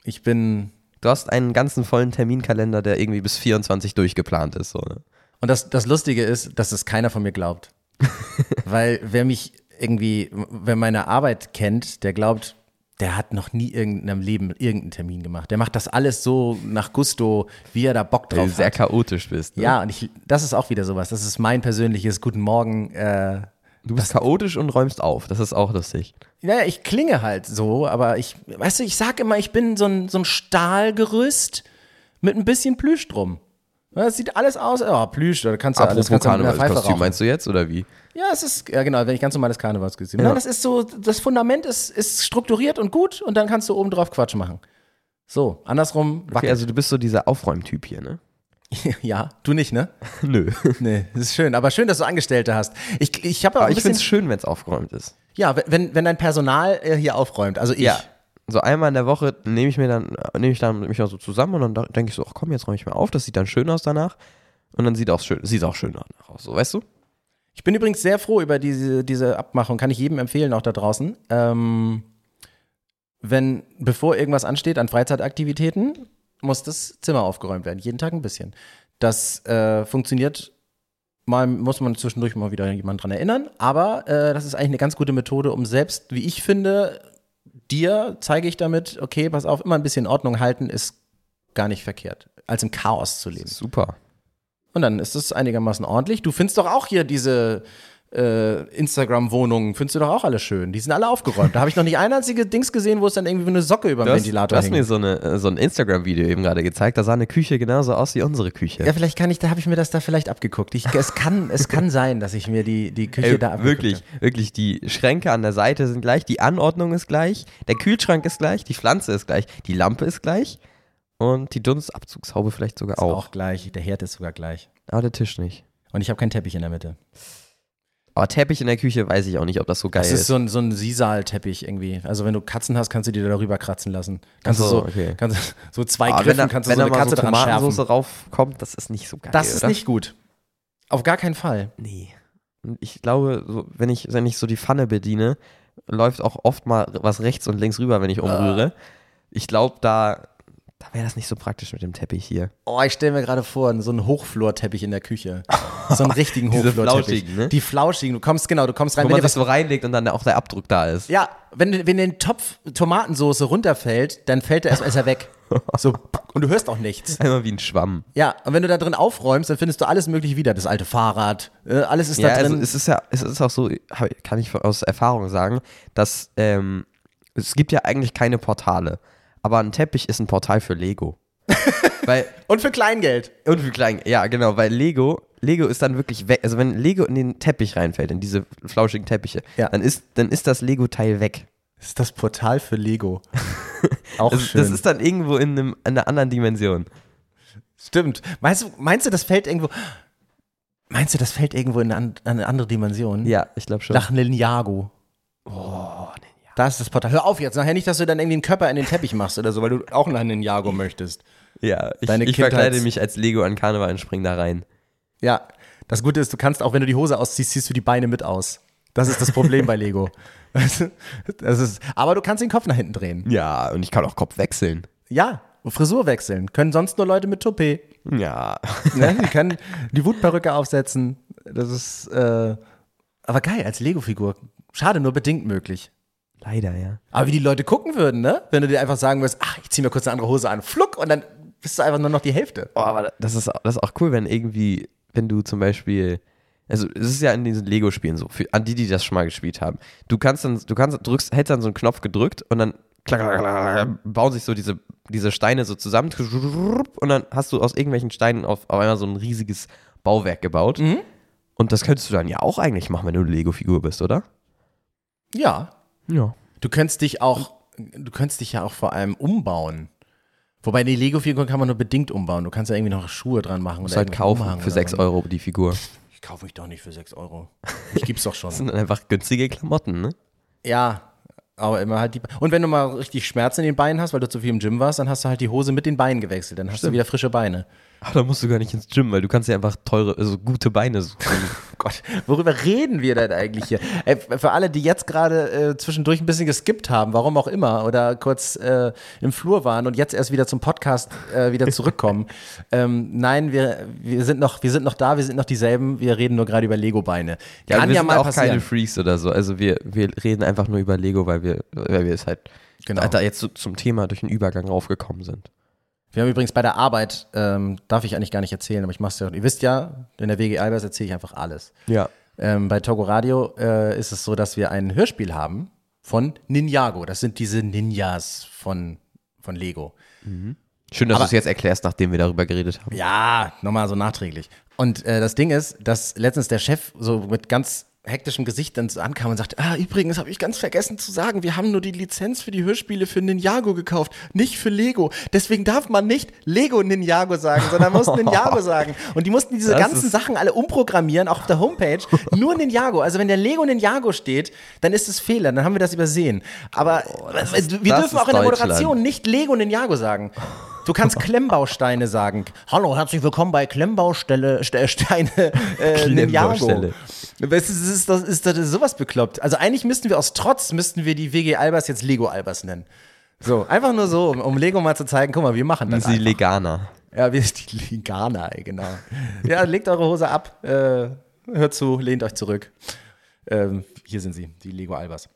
Ich bin. Du hast einen ganzen vollen Terminkalender, der irgendwie bis 24 durchgeplant ist. So, ne? Und das, das Lustige ist, dass es keiner von mir glaubt. <laughs> Weil wer mich irgendwie, wer meine Arbeit kennt, der glaubt, der hat noch nie in irgendeinem Leben irgendeinen Termin gemacht. Der macht das alles so nach Gusto, wie er da Bock Weil du drauf sehr hat. chaotisch bist. Ne? Ja, und ich, das ist auch wieder sowas. Das ist mein persönliches Guten Morgen. Äh, Du bist chaotisch und räumst auf. Das ist auch lustig. naja, ich klinge halt so, aber ich, weißt du, ich sag immer, ich bin so ein, so ein Stahlgerüst mit ein bisschen Plüsch drum. Das sieht alles aus, ja, Plüsch, da kannst du alles Apropos Pfeife Karnevalskostüm, meinst du jetzt oder wie? Ja, es ist, ja genau, wenn ich ganz normales Karnevalskostüm. Ja. Nein, das ist so, das Fundament ist, ist strukturiert und gut und dann kannst du oben drauf Quatsch machen. So, andersrum, Okay, also du bist so dieser Aufräumtyp hier, ne? <laughs> ja, du nicht, ne? <laughs> Nö. Nee, das ist schön, aber schön, dass du Angestellte hast. Ich, ich Aber ich finde es schön, wenn es aufgeräumt ist. ja, wenn, wenn dein Personal äh, hier aufräumt, also ich. So einmal in der Woche nehme ich mir dann, äh, nehme ich dann mich mal so zusammen und dann denke ich so, ach komm, jetzt räume ich mal auf, das sieht dann schön aus danach. Und dann sieht auch schön, sieht auch schön danach aus, so weißt du? Ich bin übrigens sehr froh über diese, diese Abmachung, kann ich jedem empfehlen, auch da draußen. Ähm, wenn, bevor irgendwas ansteht an Freizeitaktivitäten, muss das Zimmer aufgeräumt werden. Jeden Tag ein bisschen. Das äh, funktioniert. Mal muss man zwischendurch mal wieder jemanden dran erinnern, aber äh, das ist eigentlich eine ganz gute Methode, um selbst, wie ich finde, dir zeige ich damit, okay, pass auf, immer ein bisschen Ordnung halten ist gar nicht verkehrt, als im Chaos zu leben. Super. Und dann ist es einigermaßen ordentlich. Du findest doch auch hier diese äh, Instagram-Wohnungen, findest du doch auch alle schön. Die sind alle aufgeräumt. Da habe ich noch nicht ein einziges Dings gesehen, wo es dann irgendwie eine Socke über dem Ventilator du hast mir hängt. so, eine, äh, so ein Instagram-Video eben gerade gezeigt, da sah eine Küche genauso aus wie unsere Küche. Ja, vielleicht kann ich, da habe ich mir das da vielleicht abgeguckt. Ich, es, kann, es kann sein, dass ich mir die, die Küche Ey, da abgeguckt wirklich, wirklich, die Schränke an der Seite sind gleich, die Anordnung ist gleich, der Kühlschrank ist gleich, die Pflanze ist gleich, die Lampe ist gleich und die Dunstabzugshaube vielleicht sogar. Ist auch. auch gleich. Der Herd ist sogar gleich. Aber der Tisch nicht. Und ich habe keinen Teppich in der Mitte. Aber Teppich in der Küche weiß ich auch nicht, ob das so geil Das ist. ist so ein, so ein Sisal-Teppich irgendwie. Also wenn du Katzen hast, kannst du die da darüber kratzen lassen. Kannst Ach du so, so, okay. kannst, du- <laughs> so zwei Aber Griffen wenn da, kannst du wenn so da eine Katze so dran schärfen. raufkommt, das ist nicht so geil, Das ist oder? nicht gut. Auf gar keinen Fall. Nee. Ich glaube, so, wenn, ich, wenn ich so die Pfanne bediene, läuft auch oft mal was rechts und links rüber, wenn ich umrühre. Ich glaube, da, da wäre das nicht so praktisch mit dem Teppich hier. Oh, ich stelle mir gerade vor, so einen Hochflorteppich in der Küche. <laughs> So einen richtigen Hochflorteppich. flauschigen, ne? Die flauschigen. Du kommst, genau, du kommst rein. Wo Wenn man was, so reinlegt und dann auch der Abdruck da ist. ja, wenn, wenn den Topf Tomatensoße runterfällt, dann fällt der erst erst er weg. <laughs> So, und du hörst auch nichts. Einmal wie ein Schwamm. Ja, und wenn du da drin aufräumst, dann findest du alles mögliche wieder. Das alte Fahrrad, äh, alles ist Ja, da also drin. es ist ja, es ist auch so, kann ich aus Erfahrung sagen, dass ähm, es gibt ja eigentlich keine Portale. Aber ein Teppich ist ein Portal für Lego. <laughs> Weil, und für Kleingeld. und für klein, ja, genau, weil Lego, Lego ist dann wirklich weg. Also wenn Lego in den Teppich reinfällt, in diese flauschigen Teppiche, Ja. dann, ist, dann ist das Lego-Teil weg. Das ist das Portal für Lego. <laughs> Auch Das, schön. das ist dann irgendwo in, einem, in einer anderen Dimension. Stimmt. Meinst du, meinst du, das fällt irgendwo. Meinst du, das fällt irgendwo in eine, an- eine andere Dimension? Ja, ich glaube schon. Nach Ninjago. Oh, Da ist das Portal. Hör auf jetzt, nachher nicht, dass du dann irgendwie einen Körper in den Teppich machst oder so, weil du auch nach Ninjago möchtest. ja, ich, Deine ich verkleide mich als Lego an Karneval und spring da rein. Ja, das Gute ist, du kannst auch, wenn du die Hose ausziehst, ziehst du die Beine mit aus. Das ist das Problem bei Lego. <laughs> Das ist, aber du kannst den Kopf nach hinten drehen. Ja, und ich kann auch Kopf wechseln. Ja, Frisur wechseln. Können sonst nur Leute mit Toupet. Ja. <laughs> Ne? Die können die Wutperücke aufsetzen. Das ist, äh, aber geil, als Lego-Figur. Schade, nur bedingt möglich. Leider, ja. Aber wie die Leute gucken würden, ne? Wenn du dir einfach sagen würdest, ach, ich zieh mir kurz eine andere Hose an, fluck, und dann bist du einfach nur noch die Hälfte. Oh, aber das ist, das ist auch cool, wenn irgendwie, wenn du zum Beispiel also es ist ja in diesen Lego-Spielen so, für, an die, die das schon mal gespielt haben. Du kannst dann, du kannst, drückst, hältst dann so einen Knopf gedrückt und dann klack, klack, klack, bauen sich so diese, diese Steine so zusammen und dann hast du aus irgendwelchen Steinen auf, auf einmal so ein riesiges Bauwerk gebaut. Mhm. Und das könntest du dann ja auch eigentlich machen, wenn du eine Lego-Figur bist, oder? Ja. Ja. Du könntest dich auch, du könntest dich ja auch vor allem umbauen. Wobei die Lego-Figur kann man nur bedingt umbauen. Du kannst ja irgendwie noch Schuhe dran machen. Du musst oder halt kaufen für oder 6 so. Euro die Figur. Ich kaufe mich doch nicht für 6 Euro. Ich gib's doch <laughs> Das schon. sind dann einfach günstige Klamotten, ne? ja, aber immer halt die. Und wenn du mal richtig Schmerzen in den Beinen hast, weil du zu viel im Gym warst, dann hast du halt die Hose mit den Beinen gewechselt. Dann hast du wieder frische Beine. Aber da musst du gar nicht ins Gym, weil du kannst ja einfach teure, also gute Beine suchen. Oh <laughs> Gott, worüber reden wir denn eigentlich hier? Ey, für alle, die jetzt gerade äh, zwischendurch ein bisschen geskippt haben, warum auch immer, oder kurz äh, im Flur waren und jetzt erst wieder zum Podcast äh, wieder zurückkommen. <laughs> ähm, nein, wir, wir, sind noch, wir sind noch da, wir sind noch dieselben, wir reden nur gerade über Lego-Beine. Ja, Kann wir ja sind mal auch passieren. keine Freaks oder so. Also wir, wir reden einfach nur über Lego, weil wir, weil wir es halt Genau. da jetzt so zum Thema durch den Übergang raufgekommen sind. Wir haben übrigens bei der Arbeit, ähm, darf ich eigentlich gar nicht erzählen, aber ich mach's ja. Ihr wisst ja, in der WG Albers erzähle ich einfach alles. Ja. Ähm, bei Togo Radio äh, ist es so, dass wir ein Hörspiel haben von Ninjago. Das sind diese Ninjas von, von Lego. Schön, dass du es jetzt erklärst, nachdem wir darüber geredet haben. Ja, nochmal so nachträglich. Und äh, das Ding ist, dass letztens der Chef so mit ganz hektischem Gesicht dann so ankam und sagte, ah, übrigens habe ich ganz vergessen zu sagen, wir haben nur die Lizenz für die Hörspiele für Ninjago gekauft, nicht für Lego. Deswegen darf man nicht Lego Ninjago sagen, sondern muss Ninjago <laughs> sagen. Und die mussten diese Das ganzen Sachen alle umprogrammieren, auch auf der Homepage. Nur Ninjago. Also wenn der Lego Ninjago steht, dann ist es Fehler, dann haben wir das übersehen. Aber das äh, ist- wir dürfen auch in der. Moderation nicht Lego Ninjago sagen. Du kannst Klemmbausteine sagen. Hallo, herzlich willkommen bei Klemmbausteine Ste- Steine äh, <laughs> Ninjago. Weißt du, das ist, das, ist, das ist sowas bekloppt. Also eigentlich müssten wir aus Trotz, müssten wir die WG Albers jetzt Lego Albers nennen. So, einfach nur so, um, um Lego mal zu zeigen, guck mal, wir machen das Sie einfach. Leganer. Ja, wir sind <laughs> die Liganer, ey, genau. Ja, legt eure Hose ab, äh, hört zu, lehnt euch zurück. Ähm, hier sind sie, die Lego Albers.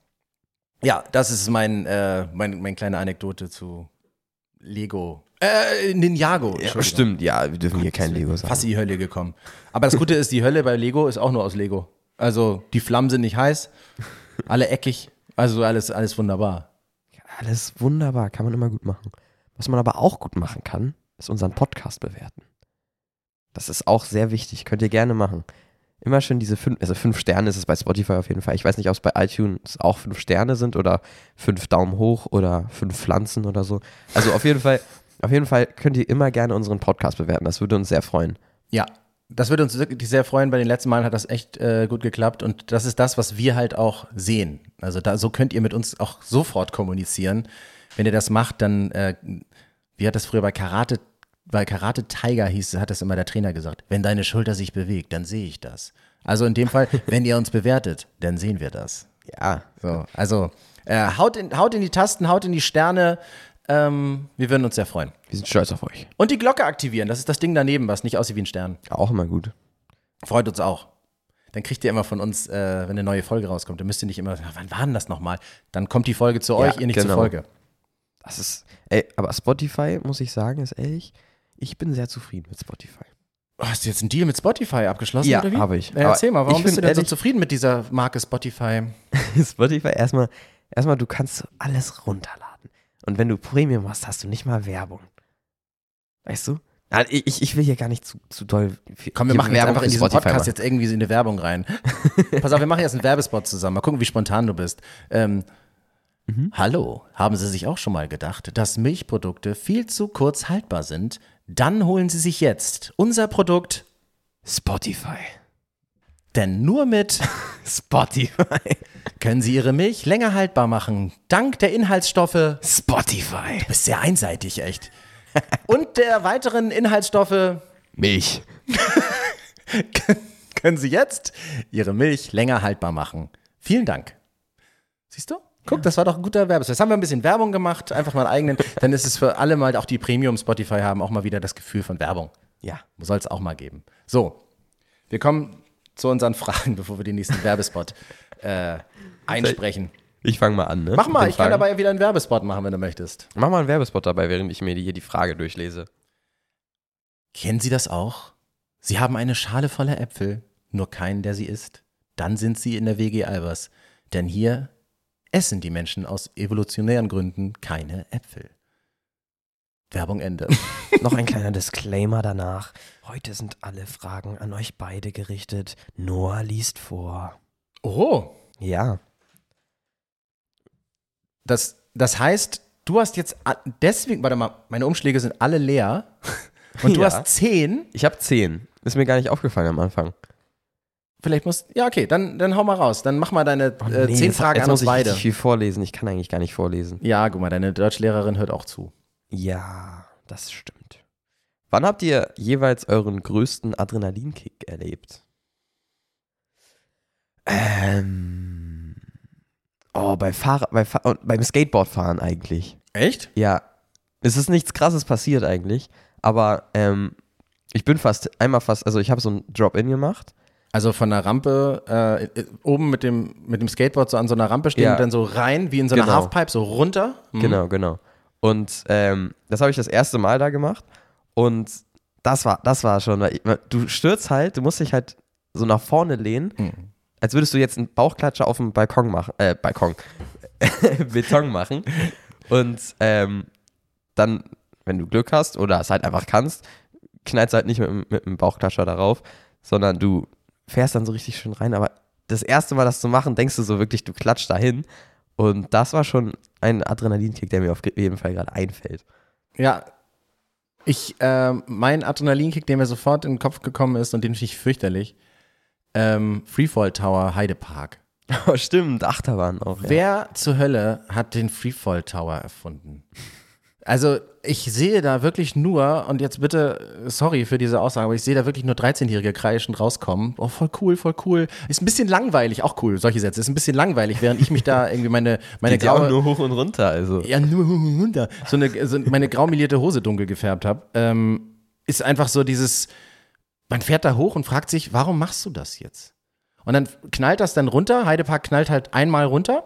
Ja, das ist mein, äh, mein, mein kleine Anekdote zu Lego. Äh, Ninjago. Ja, stimmt, ja, wir dürfen hier kein Lego sagen. Fast in die Hölle gekommen. Aber das Gute ist, die Hölle bei Lego ist auch nur aus Lego. Also die Flammen sind nicht heiß, alle eckig, also alles, alles wunderbar. Alles wunderbar, kann man immer gut machen. Was man aber auch gut machen kann, ist unseren Podcast bewerten. Das ist auch sehr wichtig, könnt ihr gerne machen. Immer schön diese fünf, also fünf Sterne ist es bei Spotify auf jeden Fall. Ich weiß nicht, ob es bei iTunes auch fünf Sterne sind oder fünf Daumen hoch oder fünf Pflanzen oder so. Also auf jeden Fall, auf jeden Fall könnt ihr immer gerne unseren Podcast bewerten. Das würde uns sehr freuen. Ja, das würde uns wirklich sehr freuen. Bei den letzten Malen hat das echt äh, gut geklappt und das ist das, was wir halt auch sehen. Also da, so könnt ihr mit uns auch sofort kommunizieren. Wenn ihr das macht, dann, äh, wie hat das früher bei Karate, bei Karate Tiger hieß, hat das immer der Trainer gesagt, wenn deine Schulter sich bewegt, dann sehe ich das. Also in dem Fall, <laughs> wenn ihr uns bewertet, dann sehen wir das. Ja, So, also äh, haut, in, haut in die Tasten, haut in die Sterne. Ähm, wir würden uns sehr freuen. wir sind stolz auf euch. Und die Glocke aktivieren, das ist das Ding daneben, was nicht aussieht wie ein Stern. Auch immer gut. Freut uns auch. Dann kriegt ihr immer von uns, äh, wenn eine neue Folge rauskommt, dann müsst ihr nicht immer, "Ah, wann war denn das nochmal? Dann kommt die Folge zu euch, ihr nicht zur genau. Folge. Das ist, ey, aber Spotify, muss ich sagen, ist ehrlich, ich bin sehr zufrieden mit Spotify. Hast du jetzt einen Deal mit Spotify abgeschlossen Ja, oder wie? habe ich. Ja, Aber erzähl mal, warum bist du denn so ehrlich- zufrieden mit dieser Marke Spotify? <laughs> Spotify erstmal, erstmal, du kannst so alles runterladen. Und wenn du Premium hast, hast du nicht mal Werbung. Weißt du? Ich, ich will hier gar nicht zu, zu doll. viel- Komm, wir machen jetzt einfach in diesen Spotify Podcast machen. jetzt irgendwie so eine Werbung rein. <laughs> Pass auf, wir machen jetzt einen Werbespot zusammen. Mal gucken, wie spontan du bist. Ähm, Mhm. Hallo, haben Sie sich auch schon mal gedacht, dass Milchprodukte viel zu kurz haltbar sind? Dann holen Sie sich jetzt unser Produkt, Spotify. denn nur mit <laughs> Spotify. Können Sie Ihre Milch länger haltbar machen. Dank der Inhaltsstoffe. Spotify. Du bist sehr einseitig, echt. <laughs> Und der weiteren Inhaltsstoffe Milch. <laughs> können Sie jetzt Ihre Milch länger haltbar machen. Vielen Dank. Siehst du? Guck, das war doch ein guter Werbespot. Jetzt haben wir ein bisschen Werbung gemacht, einfach mal einen eigenen. Dann ist es für alle mal, auch die Premium Spotify haben, auch mal wieder das Gefühl von Werbung. Ja. Soll es auch mal geben. So, wir kommen zu unseren Fragen, <laughs> bevor wir den nächsten Werbespot äh, einsprechen. Ich fange mal an, ne? Mach mal, ich kann dabei wieder einen Werbespot machen, wenn du möchtest. Mach mal einen Werbespot dabei, während ich mir die- hier die Frage durchlese. Kennen Sie das auch? Sie haben eine Schale voller Äpfel nur keinen, der sie isst. Dann sind sie in der WG Albers. Denn hier essen die Menschen aus evolutionären Gründen keine Äpfel. Werbung Ende. <laughs> Noch ein kleiner Disclaimer danach. Heute sind alle Fragen an euch beide gerichtet. Noah liest vor. Oh, Ja. Das, das heißt, du hast jetzt deswegen, warte mal, meine Umschläge sind alle leer <laughs> und du Ja. hast zehn. Ich habe zehn. Ist mir gar nicht aufgefallen am Anfang. Vielleicht musst, ja okay, dann, dann hau mal raus. Dann mach mal deine äh, Oh Nee, zehn Fragen jetzt an muss uns ich beide. richtig viel vorlesen. Ich kann eigentlich gar nicht vorlesen. Ja, guck mal, deine Deutschlehrerin hört auch zu. Ja, das stimmt. Wann habt ihr jeweils euren größten Adrenalinkick erlebt? Ähm. Oh, bei Fahrrad, bei Fahr beim Skateboardfahren eigentlich. Echt? Ja. Es ist nichts krasses passiert eigentlich, aber ähm, ich bin fast, einmal fast, also ich habe so ein Drop-In gemacht. Also von der Rampe äh, oben mit dem, mit dem Skateboard so an so einer Rampe stehen Ja. und dann so rein, wie in so einer Genau. Halfpipe, so runter. Mhm. Genau, genau. Und ähm, das habe ich das erste Mal da gemacht. Und das war, das war schon, weil ich- du stürzt halt, du musst dich halt so nach vorne lehnen, Mhm. Als würdest du jetzt einen Bauchklatscher auf dem Balkon machen, äh, Balkon, <laughs> Beton machen. Und ähm, dann, wenn du Glück hast oder es halt einfach kannst, knallst du halt nicht mit, mit dem Bauchklatscher darauf, sondern du fährst dann so richtig schön rein. Aber das erste Mal, das zu machen, denkst du so wirklich, du klatscht dahin. Und das war schon ein Adrenalinkick, der mir auf jeden Fall gerade einfällt. Ja. Ich, ähm, mein Adrenalinkick, der mir sofort in den Kopf gekommen ist und den finde ich fürchterlich. Ähm, Freefall Tower Heidepark. Oh, stimmt, Achterbahn auch. Ja. Wer zur Hölle hat den Freefall Tower erfunden? Also, ich sehe da wirklich nur, und jetzt bitte, sorry für diese Aussage, aber ich sehe da wirklich nur 13-Jährige kreischend rauskommen. Oh, voll cool, voll cool. Ist ein bisschen langweilig, auch cool, solche Sätze. Ist ein bisschen langweilig, während ich mich da <laughs> irgendwie meine, meine auch graue, nur hoch und runter, also. ja, nur runter, so eine, so meine graumelierte Hose dunkel gefärbt habe. Ähm, ist einfach so dieses, man fährt da hoch und fragt sich, warum machst du das jetzt? Und dann knallt das dann runter. Heidepark knallt halt einmal runter.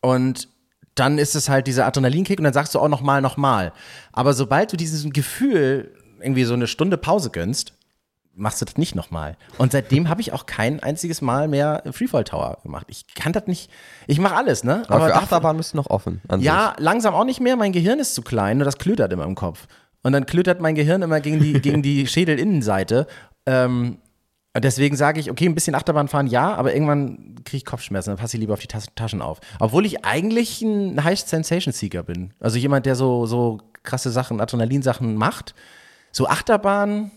Und dann ist es halt dieser Adrenalinkick und dann sagst du auch nochmal, nochmal. Aber sobald du dieses Gefühl irgendwie so eine Stunde Pause gönnst, machst du das nicht nochmal. Und seitdem habe ich auch kein einziges Mal mehr Freefall Tower gemacht. Ich kann das nicht. Ich mache alles, ne? Aber, für dafür- Achterbahn du noch offen. Ja, langsam auch nicht mehr. Mein Gehirn ist zu klein, nur das klötert immer im Kopf. Und dann klötert mein Gehirn immer gegen die, gegen die <laughs> Schädelinnenseite. Ähm, und deswegen sage ich, okay, ein bisschen Achterbahn fahren, ja, aber irgendwann kriege ich Kopfschmerzen, dann passe ich lieber auf die Tas Taschen auf. Obwohl ich eigentlich ein High Sensation Seeker bin. Also jemand, der so, so krasse Sachen, Adrenalinsachen macht. So Achterbahn.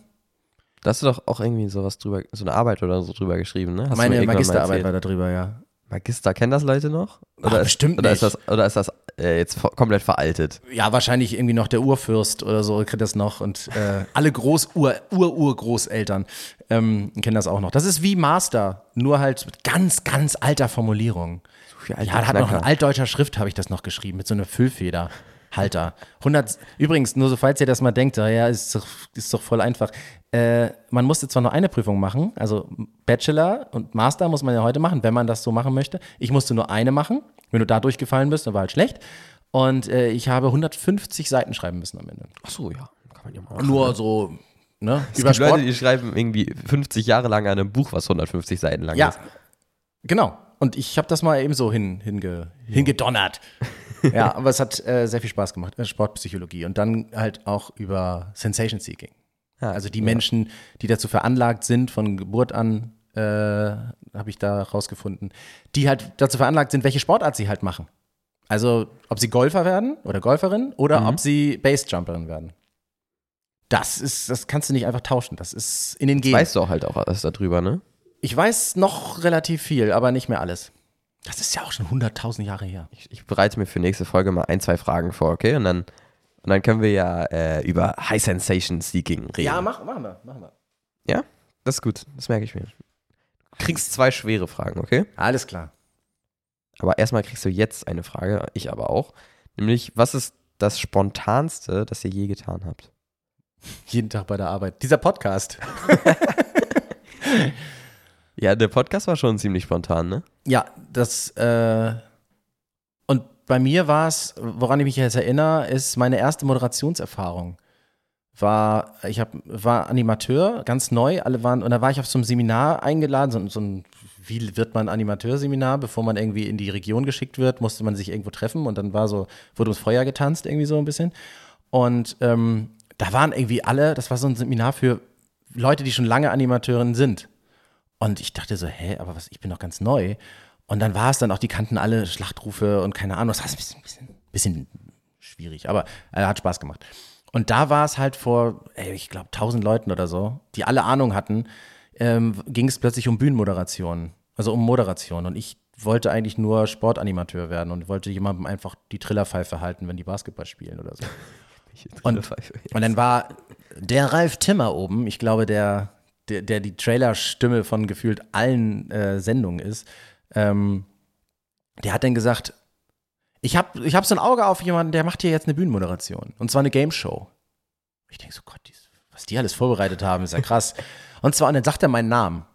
Da hast du doch auch irgendwie sowas drüber, so eine Arbeit oder so drüber geschrieben, ne? Hast meine Magisterarbeit war darüber, ja. Magister, kennen das Leute noch? Ach, ist, bestimmt oder Ist nicht. das, oder ist das äh, jetzt komplett veraltet? Ja, wahrscheinlich irgendwie noch der Urfürst oder so kriegt das noch und äh, alle Groß Ur Ur Urgroßeltern ähm, kennen das auch noch. Das ist wie Master, nur halt mit ganz ganz alter Formulierung. alter ja, da hat noch Knacker. in altdeutscher Schrift habe ich das noch geschrieben mit so einer Füllfeder. Halter. 100, übrigens, nur so falls ihr das mal denkt, ja, ist doch, ist doch voll einfach. Äh, man musste zwar nur eine Prüfung machen, also Bachelor und Master muss man ja heute machen, wenn man das so machen möchte. Ich musste nur eine machen. Wenn du da durchgefallen bist, dann war halt schlecht. Und äh, ich habe 150 Seiten schreiben müssen am Ende. Ach so, ja. Kann man ja mal machen. Nur so, ne? Es gibt Leute, die schreiben irgendwie 50 Jahre lang an einem Buch, was 150 Seiten lang Ja, ist. genau. Und ich habe das mal eben so hin, hinge, hingedonnert. ja, <laughs> aber es hat äh, sehr viel Spaß gemacht. Äh, Sportpsychologie und dann halt auch über Sensation Seeking. Ja, Also die Menschen, die dazu veranlagt sind, von Geburt an, äh, habe ich da rausgefunden, die halt dazu veranlagt sind, welche Sportart sie halt machen. Also ob sie Golfer werden oder Golferin oder ob sie Basejumperin werden. Das ist, das kannst du nicht einfach tauschen. Das ist in den Genen. Weißt du auch halt auch alles darüber, ne? Ich weiß noch relativ viel, aber nicht mehr alles. Das ist ja auch schon 100.000 Jahre her. Ich, ich bereite mir für nächste Folge mal ein, zwei Fragen vor, okay? Und dann, und dann können wir ja äh, über High Sensation Seeking reden. Ja, mach, machen wir, machen wir. Ja? Das ist gut. Das merke ich mir. Du kriegst zwei schwere Fragen, okay? Alles klar. Aber erstmal kriegst du jetzt eine Frage, ich aber auch. Nämlich, was ist das Spontanste, das ihr je getan habt? Jeden Tag bei der Arbeit. Dieser Podcast. <laughs> <laughs> Ja, der Podcast war schon ziemlich spontan, ne? Ja, das, äh, und bei mir war es, woran ich mich jetzt erinnere, ist meine erste Moderationserfahrung. war, ich hab, war Animateur, ganz neu, alle waren, und da war ich auf so einem Seminar eingeladen, so, so ein, wie wird man Animateur-Seminar, bevor man irgendwie in die Region geschickt wird, musste man sich irgendwo treffen und dann war so, wurde ums Feuer getanzt, irgendwie so ein bisschen. Und ähm, da waren irgendwie alle, das war so ein Seminar für Leute, die schon lange Animateurinnen sind. Und ich dachte so, hä, aber was, ich bin doch ganz neu. Und dann war es dann auch, die kannten alle Schlachtrufe und keine Ahnung, das war ein bisschen, bisschen, bisschen schwierig, aber äh, hat Spaß gemacht. Und da war es halt vor, ey, ich glaube, tausend Leuten oder so, die alle Ahnung hatten, ähm, ging es plötzlich um Bühnenmoderation, also um Moderation. Und ich wollte eigentlich nur Sportanimateur werden und wollte jemandem einfach die Trillerpfeife halten, wenn die Basketball spielen oder so. <laughs> Und, und dann war der Ralf Timmer oben, ich glaube, der, der, der die Trailerstimme von gefühlt allen äh, Sendungen ist, ähm, der hat dann gesagt, ich habe ich hab so ein Auge auf jemanden, der macht hier jetzt eine Bühnenmoderation. Und zwar eine Game Show. Ich denke so, Gott, was die alles vorbereitet haben, ist ja krass. <laughs> und zwar, und dann sagt er meinen Namen.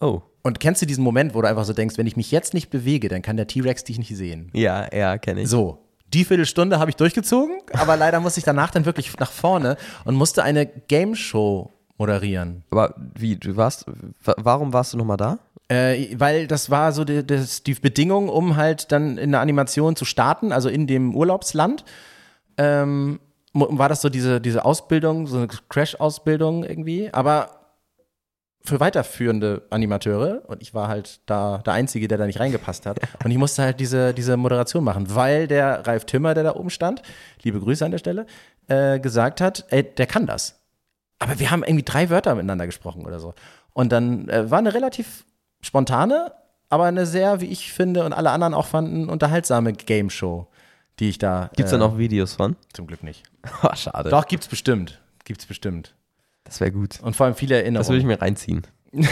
Oh. Und kennst du diesen Moment, wo du einfach so denkst, wenn ich mich jetzt nicht bewege, dann kann der T-Rex dich nicht sehen? Ja, ja, kenne ich. So. Die Viertelstunde habe ich durchgezogen, aber leider musste ich danach dann wirklich nach vorne und musste eine Game Show moderieren. Aber wie, du warst, warum warst du nochmal da? Äh, weil das war so die, das, die Bedingung, um halt dann in der Animation zu starten, also in dem Urlaubsland. Ähm, war das so diese, diese Ausbildung, so eine Crash-Ausbildung irgendwie, aber für weiterführende Animateure und ich war halt da der Einzige, der da nicht reingepasst hat <laughs> und ich musste halt diese, diese Moderation machen, weil der Ralf Timmer, der da oben stand, liebe Grüße an der Stelle, äh, gesagt hat, ey, der kann das. Aber wir haben irgendwie drei Wörter miteinander gesprochen oder so. Und dann äh, war eine relativ spontane, aber eine sehr, wie ich finde und alle anderen auch fanden, unterhaltsame Game Show, die ich da. Gibt es äh, da noch Videos von? Zum Glück nicht. Oh, <laughs> schade. Doch, gibt's bestimmt. Gibt's bestimmt. Das wäre gut. Und vor allem viele Erinnerungen. Das würde ich mir reinziehen. <laughs>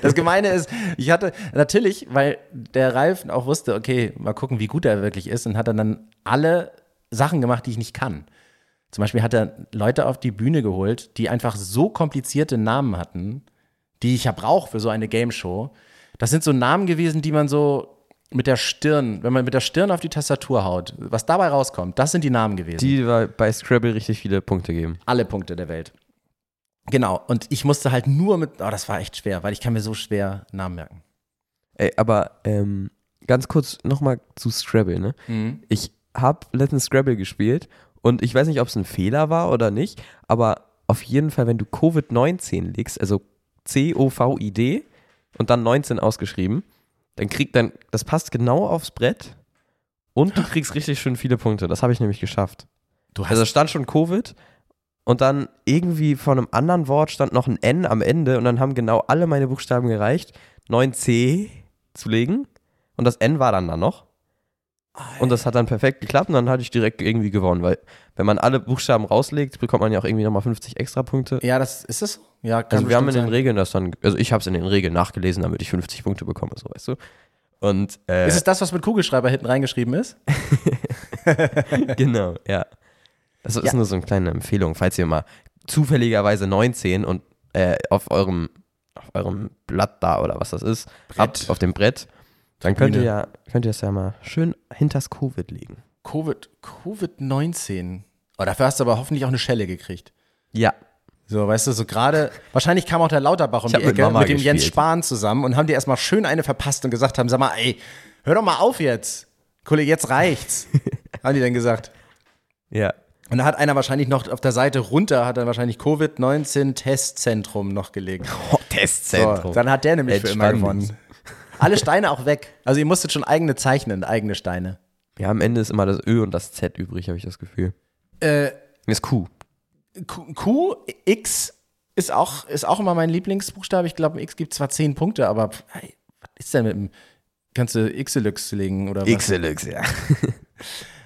Das Gemeine ist, ich hatte natürlich, weil der Ralf auch wusste, okay, mal gucken, wie gut er wirklich ist, und hat dann alle Sachen gemacht, die ich nicht kann. Zum Beispiel hat er Leute auf die Bühne geholt, die einfach so komplizierte Namen hatten, die ich ja brauche für so eine Game Show. Das sind so Namen gewesen, die man so mit der Stirn, wenn man mit der Stirn auf die Tastatur haut, was dabei rauskommt, das sind die Namen gewesen. Die bei Scrabble richtig viele Punkte geben. Alle Punkte der Welt. Genau, und ich musste halt nur mit, oh, das war echt schwer, weil ich kann mir so schwer Namen merken. Ey, aber ähm, ganz kurz nochmal zu Scrabble, ne? Mhm. Ich habe letztens Scrabble gespielt und ich weiß nicht, ob es ein Fehler war oder nicht, aber auf jeden Fall, wenn du Covid-19 legst, also C-O-V-I-D und dann 19 ausgeschrieben, dann kriegt dann, das passt genau aufs Brett und du <laughs> kriegst richtig schön viele Punkte. Das habe ich nämlich geschafft. Du hast Also es stand schon Covid und dann irgendwie von einem anderen Wort stand noch ein N am Ende und dann haben genau alle meine Buchstaben gereicht, 9C zu legen und das N war dann da noch. Und das hat dann perfekt geklappt und dann hatte ich direkt irgendwie gewonnen, weil wenn man alle Buchstaben rauslegt, bekommt man ja auch irgendwie nochmal 50 extra Punkte. ja, das ist es. Ja, kann Also wir haben in den sein. Regeln das dann, also ich habe es in den Regeln nachgelesen, damit ich 50 Punkte bekomme, so weißt du. Und äh, Ist es das, was mit Kugelschreiber hinten reingeschrieben ist? <laughs> genau, ja. Das ist Ja. nur so eine kleine Empfehlung, falls ihr mal zufälligerweise 19 und äh, auf eurem auf eurem Blatt da oder was das ist, Brett. habt, auf dem Brett, dann könnt ihr ja könnt ihr es ja mal schön hinters Covid legen. Covid, Covid-19. Oh, dafür hast du aber hoffentlich auch eine Schelle gekriegt. Ja, So, weißt du, so gerade, wahrscheinlich kam auch der Lauterbach um die mit Ecke mit, Mama dem Jens. Spahn zusammen und haben dir erstmal schön eine verpasst und gesagt haben, sag mal, ey, hör doch mal auf jetzt. Kollege, jetzt reicht's. <laughs> haben die dann gesagt. ja. Und da hat einer wahrscheinlich noch auf der Seite runter, hat dann wahrscheinlich Covid-19-Testzentrum noch gelegt. <laughs> Oh, So, Testzentrum. dann hat der nämlich für immer gewonnen. Alle Steine auch weg. Also ihr musstet schon eigene zeichnen, eigene Steine. Ja, am Ende ist immer das Ö und das Z übrig, habe ich das Gefühl. Äh, Ist Q. Q, Q, X ist auch, ist auch immer mein Lieblingsbuchstabe. Ich glaube, X gibt zwar zehn Punkte, aber hey, was ist denn mit dem, kannst du Xelux legen oder was? Xelix, ja. <laughs>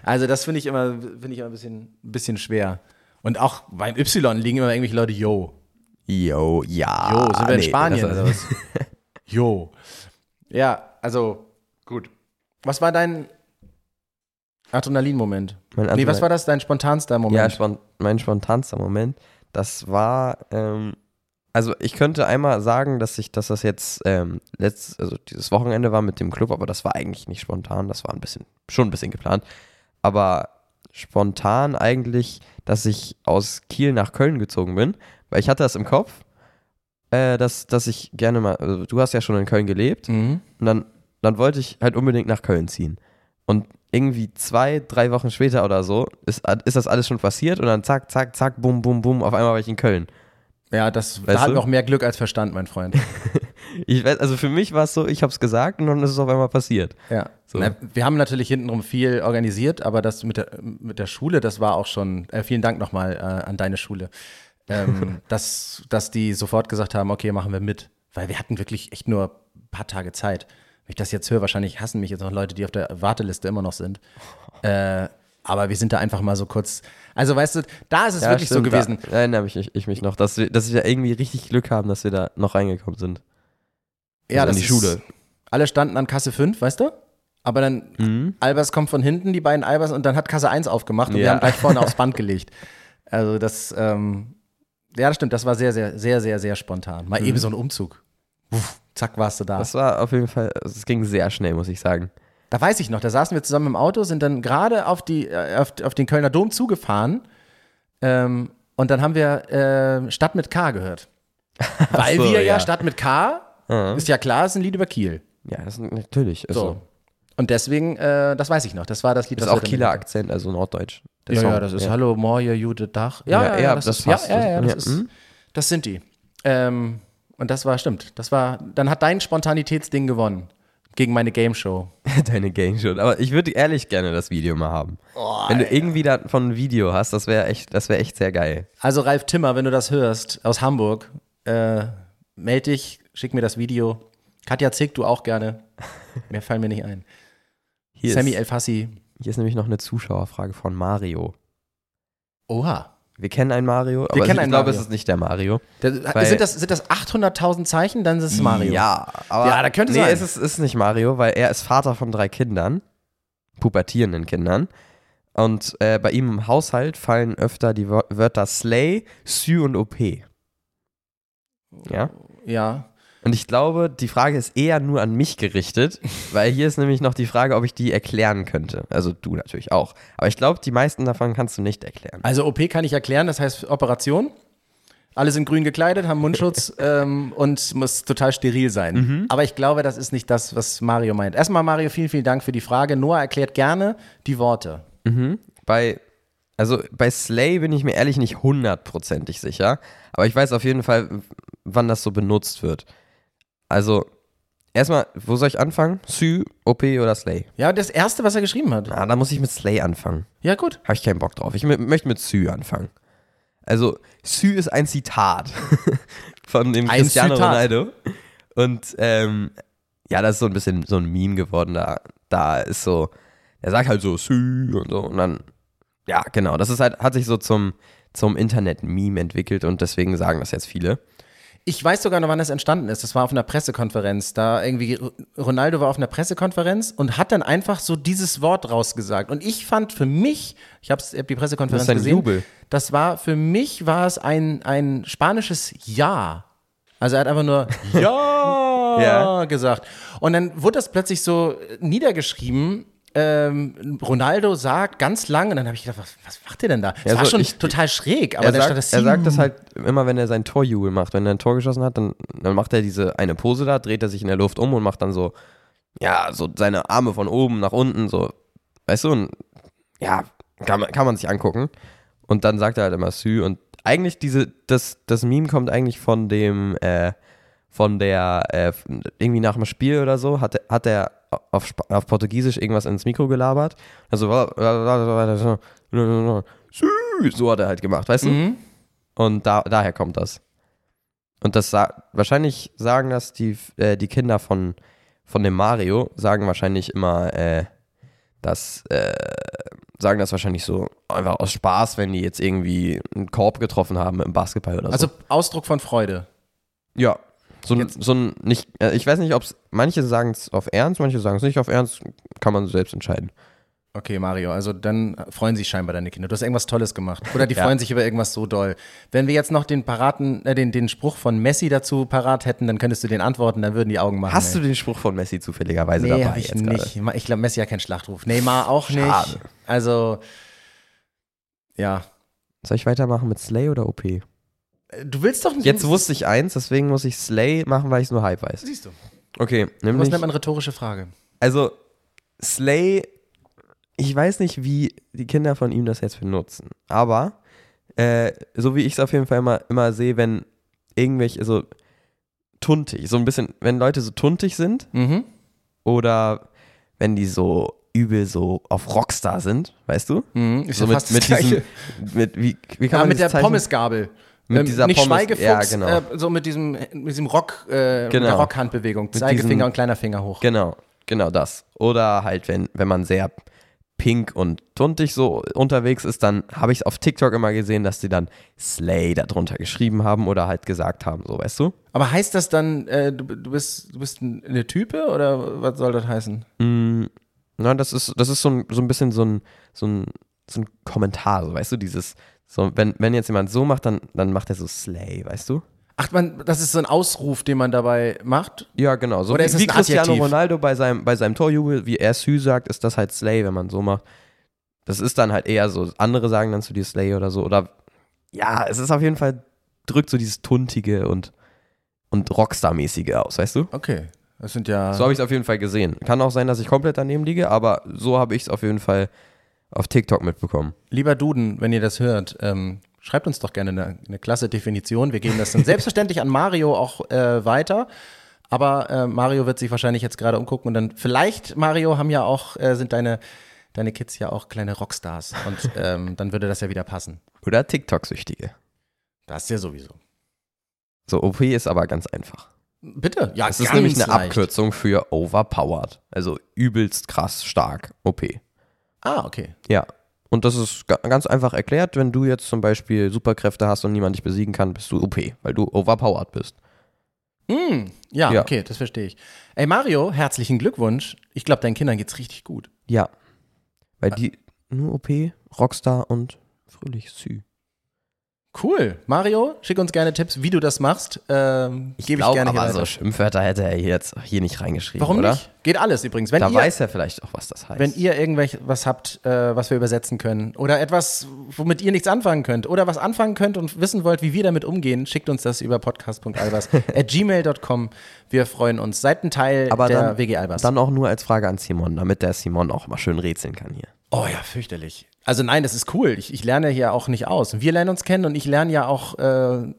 Also das finde ich immer, finde ich immer ein bisschen, bisschen schwer. Und auch beim Y liegen immer irgendwelche Leute, yo, Yo, ja. yo, sind wir in nee, Spanien oder was? <laughs> yo. Ja, also, gut. Was war dein Adrenalin-Moment? Mein Nee, was Adrenalin- war das, dein spontanster Ja, Moment? spon mein spontanster Moment, das war, ähm, also ich könnte einmal sagen, dass ich, dass das jetzt ähm, letzt, also dieses Wochenende war mit dem Club, aber das war eigentlich nicht spontan, das war ein bisschen, schon ein bisschen geplant. Aber spontan eigentlich, dass ich aus Kiel nach Köln gezogen bin, weil ich hatte das im Kopf, äh, dass, dass ich gerne mal, also du hast ja schon in Köln gelebt Mhm. und dann, dann wollte ich halt unbedingt nach Köln ziehen. Und irgendwie zwei, drei Wochen später oder so ist, ist das alles schon passiert und dann zack, zack, zack, bum, bum, bum, auf einmal war ich in Köln. Ja, das, Weißt da wir auch mehr Glück als Verstand, mein Freund. <laughs> Ich weiß, also für mich war es so, ich habe es gesagt und dann ist es auf einmal passiert. Ja. So. Na, wir haben natürlich hintenrum viel organisiert, aber das mit der, mit der Schule, das war auch schon, äh, vielen Dank nochmal äh, an deine Schule, ähm, <laughs> dass, dass die sofort gesagt haben, okay, machen wir mit. Weil wir hatten wirklich echt nur ein paar Tage Zeit. Wenn ich das jetzt höre, wahrscheinlich hassen mich jetzt noch Leute, die auf der Warteliste immer noch sind. <laughs> Äh, aber wir sind da einfach mal so kurz. Also weißt du, da ist es wirklich so stimmt, gewesen. Da erinnere mich, ich, ich mich noch, dass wir, dass wir irgendwie richtig Glück haben, dass wir da noch reingekommen sind. ja, also das in die ist, Schule. Alle standen an Kasse 5, weißt du? Aber dann Mhm. Albers kommt von hinten, die beiden Albers, und dann hat Kasse 1 aufgemacht und wir Ja. haben gleich vorne aufs <laughs> Band gelegt. Also das, ähm, ja, das stimmt, das war sehr, sehr, sehr, sehr, sehr spontan. Mal eben so ein Umzug. Uff, zack, warst du da. Mhm. Das war auf jeden Fall, also es ging sehr schnell, muss ich sagen. Da weiß ich noch, da saßen wir zusammen im Auto, sind dann gerade auf, die, äh, auf, auf den Kölner Dom zugefahren ähm, und dann haben wir äh, Stadt mit K gehört. <laughs> Weil so, wir ja, ja. Stadt mit K, Mhm. ist ja klar, ist ein Lied über Kiel. Ja, das ist natürlich. So. Also, Und deswegen, äh, das weiß ich noch, das war das Lied, ist was wir auch Kieler Akzent, also Norddeutsch. Ja, Song. ja, das ist Hallo, Moje, Jude, Dach. Ja, ja, ja, das, das ist, passt. Ja, ja, ja, das, Ja, ist, hm? das sind die. Ähm, und das war, stimmt, das war, dann hat dein Spontanitätsding gewonnen gegen meine Game Show. <laughs> Deine Game Show. Aber ich würde ehrlich gerne das Video mal haben. Wenn du irgendwie davon ein Video hast, das wäre echt, das wäre echt sehr geil. Also Ralf Timmer, wenn du das hörst, aus Hamburg, äh, meld dich, schick mir das Video. Katja Zick, du auch gerne. <laughs> Mehr fallen mir nicht ein. Hier, Sammy ist, El Fassi. hier ist nämlich noch eine Zuschauerfrage von Mario. Oha. Wir kennen einen Mario, aber kennen ich einen glaube, Mario. es ist nicht der Mario. Der, Weil- sind, das, sind das 800.000 Zeichen? Dann ist es Mario. Ja, aber Ja, da könnte nee, sein. es ist, ist nicht Mario, weil er ist Vater von drei Kindern, pubertierenden Kindern. Und äh, bei ihm im Haushalt fallen öfter die Wör- Wörter Slay, Sü und OP. Ja. Ja. Und ich glaube, die Frage ist eher nur an mich gerichtet, <laughs> weil hier ist nämlich noch die Frage, ob ich die erklären könnte. Also du natürlich auch. Aber ich glaube, die meisten davon kannst du nicht erklären. Also OP kann ich erklären, das heißt Operation. Alle sind grün gekleidet, haben Mundschutz <laughs> ähm, und muss total steril sein. Mhm. Aber ich glaube, das ist nicht das, was Mario meint. Erstmal, Mario, vielen, vielen Dank für die Frage. Noah erklärt gerne die Worte. Bei, also bei Slay bin ich mir ehrlich nicht hundertprozentig sicher, aber ich weiß auf jeden Fall, wann das so benutzt wird. Also, erstmal, wo soll ich anfangen? Sü, OP oder Slay? Ja, das Erste, was er geschrieben hat. Ah, da muss ich mit Slay anfangen. Ja, gut. Habe ich keinen Bock drauf. Ich möchte mit Sü anfangen. Also, Sü ist ein Zitat <laughs> von dem Ein Cristiano Zitat. Ronaldo. Und ähm, ja, das ist so ein bisschen so ein Meme geworden. Da, da ist so, er sagt halt so Sü und so. Und dann, ja, genau. Das ist halt, hat sich so zum, zum Internet-Meme entwickelt und deswegen sagen das jetzt viele. Ich weiß sogar noch, wann das entstanden ist. Das war auf einer Pressekonferenz. Da irgendwie, Ronaldo war auf einer Pressekonferenz und hat dann einfach so dieses Wort rausgesagt. Und ich fand für mich, ich habe hab die Pressekonferenz Das gesehen, Jubel. das war, für mich war es ein, ein spanisches Ja. Also er hat einfach nur <laughs> Ja, Ja. gesagt. Und dann wurde das plötzlich so niedergeschrieben. Ähm, Ronaldo sagt ganz lang, und dann habe ich gedacht, was, was macht der denn da? Das Ja, war so schon ich- total schräg, aber er, sagt, das er sagt das halt immer, wenn er sein Torjubel macht. Wenn er ein Tor geschossen hat, dann, dann macht er diese eine Pose da, dreht er sich in der Luft um und macht dann so, ja, so seine Arme von oben nach unten, so, weißt du, und ja, kann man, kann man sich angucken. Und dann sagt er halt immer Sü und eigentlich diese, das, das Meme kommt eigentlich von dem, äh, von der, äh, irgendwie nach dem Spiel oder so, hat, hat er auf, Sp- auf Portugiesisch irgendwas ins Mikro gelabert. Also, so hat er halt gemacht, weißt du? Mhm. Und da, daher kommt das. Und das sa wahrscheinlich sagen das die, äh, die Kinder von, von dem Mario, sagen wahrscheinlich immer, äh, das, äh, sagen das wahrscheinlich so einfach aus Spaß, wenn die jetzt irgendwie einen Korb getroffen haben im Basketball oder Also so. Ausdruck von Freude. ja. So ein, so ein nicht, äh, ich weiß nicht, ob es, manche sagen es auf Ernst, manche sagen es nicht auf Ernst, kann man selbst entscheiden. Okay, Mario, also dann freuen sich scheinbar deine Kinder. Du hast irgendwas Tolles gemacht. Oder die Ja. freuen sich über irgendwas so doll. Wenn wir jetzt noch den paraten, äh, den, den Spruch von Messi dazu parat hätten, dann könntest du den antworten, dann würden die Augen machen. Hast ey. du den Spruch von Messi zufälligerweise Nee, dabei hab ich jetzt gerade? nicht. Ich glaube, Messi hat keinen Schlachtruf. Neymar auch Schade. nicht. Also, Ja. Soll ich weitermachen mit Slay oder OP? Du willst doch nicht. Jetzt wusste ich eins, deswegen muss ich Slay machen, weil ich es nur halb weiß. Siehst du. Okay, Was nämlich. nennt man rhetorische Frage? Also, Slay, ich weiß nicht, wie die Kinder von ihm das jetzt benutzen, aber äh, so wie ich es auf jeden Fall immer, immer sehe, wenn irgendwelche, so tuntig, so ein bisschen, wenn Leute so tuntig sind Mhm. oder wenn die so übel so auf Rockstar sind, weißt du? Mhm. Ist So ja mit, fast mit diesem, mit, wie, wie kann Ja, man mit der Zeichen- Pommesgabel. Mit Ähm, dieser nicht Pommes- Schweigefuchs, ja, genau. äh, so mit diesem, mit diesem Rock, äh, mit Genau. der Rockhandbewegung. Zeigefinger diesem- und kleiner Finger hoch. Genau, genau das. Oder halt, wenn, wenn man sehr pink und tuntig so unterwegs ist, dann habe ich es auf TikTok immer gesehen, dass die dann Slay darunter geschrieben haben oder halt gesagt haben, so weißt du? Aber heißt das dann, äh, du, du, bist, du bist ein- eine Type oder was soll das heißen? Mm, na, das ist, das ist so ein, so ein bisschen so ein, so ein, so ein Kommentar, so weißt du, dieses, so, wenn, wenn jetzt jemand so macht, dann, dann macht er so Slay, weißt du? Ach, man, das ist so ein Ausruf, den man dabei macht. Ja, genau. So Oder wie, ist wie Cristiano Adjektiv? Ronaldo bei seinem, bei seinem Torjubel, wie er Sü sagt, ist das halt Slay, wenn man so macht. Das ist dann halt eher so, andere sagen dann zu dir Slay oder so. Oder ja, es ist auf jeden Fall, drückt so dieses Tuntige und, und Rockstar-mäßige aus, weißt du? Okay. Das sind ja. So habe ich es auf jeden Fall gesehen. Kann auch sein, dass ich komplett daneben liege, aber so habe ich es auf jeden Fall auf TikTok mitbekommen. Lieber Duden, wenn ihr das hört, ähm, schreibt uns doch gerne eine, eine klasse Definition. Wir geben das dann selbstverständlich an Mario auch äh, weiter. Aber äh, Mario wird sich wahrscheinlich jetzt gerade umgucken und dann vielleicht, Mario, haben ja auch, äh, sind deine, deine Kids ja auch kleine Rockstars. Und ähm, dann würde das ja wieder passen. Oder TikTok-Süchtige. Das ist ja sowieso. So, OP ist aber ganz einfach. Bitte? Ja, Es ist nämlich eine leicht. Abkürzung für overpowered. Also übelst krass stark OP. Ah, okay. Ja. Und das ist ga- ganz einfach erklärt, wenn du jetzt zum Beispiel Superkräfte hast und niemand dich besiegen kann, bist du OP, weil du overpowered bist. Mm, ja, Ja. okay, das verstehe ich. Ey, Mario, herzlichen Glückwunsch. Ich glaube, deinen Kindern geht's richtig gut. Ja. Weil die nur OP, Rockstar und fröhlich Sü. Cool. Mario, schick uns gerne Tipps, wie du das machst. Ähm, Ich Gebe ich glaube gerne aber so Schimpfwörter hätte er jetzt hier nicht reingeschrieben, Warum oder? nicht? Geht alles übrigens. Wenn Da ihr, weiß er vielleicht auch, was das heißt. wenn ihr irgendwelch was habt, äh, was wir übersetzen können oder etwas, womit ihr nichts anfangen könnt oder was anfangen könnt und wissen wollt, wie wir damit umgehen, schickt uns das über podcast.albers@gmail.com. <laughs> Wir freuen uns. Seid ein Teil aber der dann, WG Albers. dann auch nur als Frage an Simon, damit der Simon auch mal schön rätseln kann hier. Oh ja, fürchterlich. Also nein, das ist cool. Ich, ich lerne hier auch nicht aus. Wir lernen uns kennen und ich lerne ja auch äh,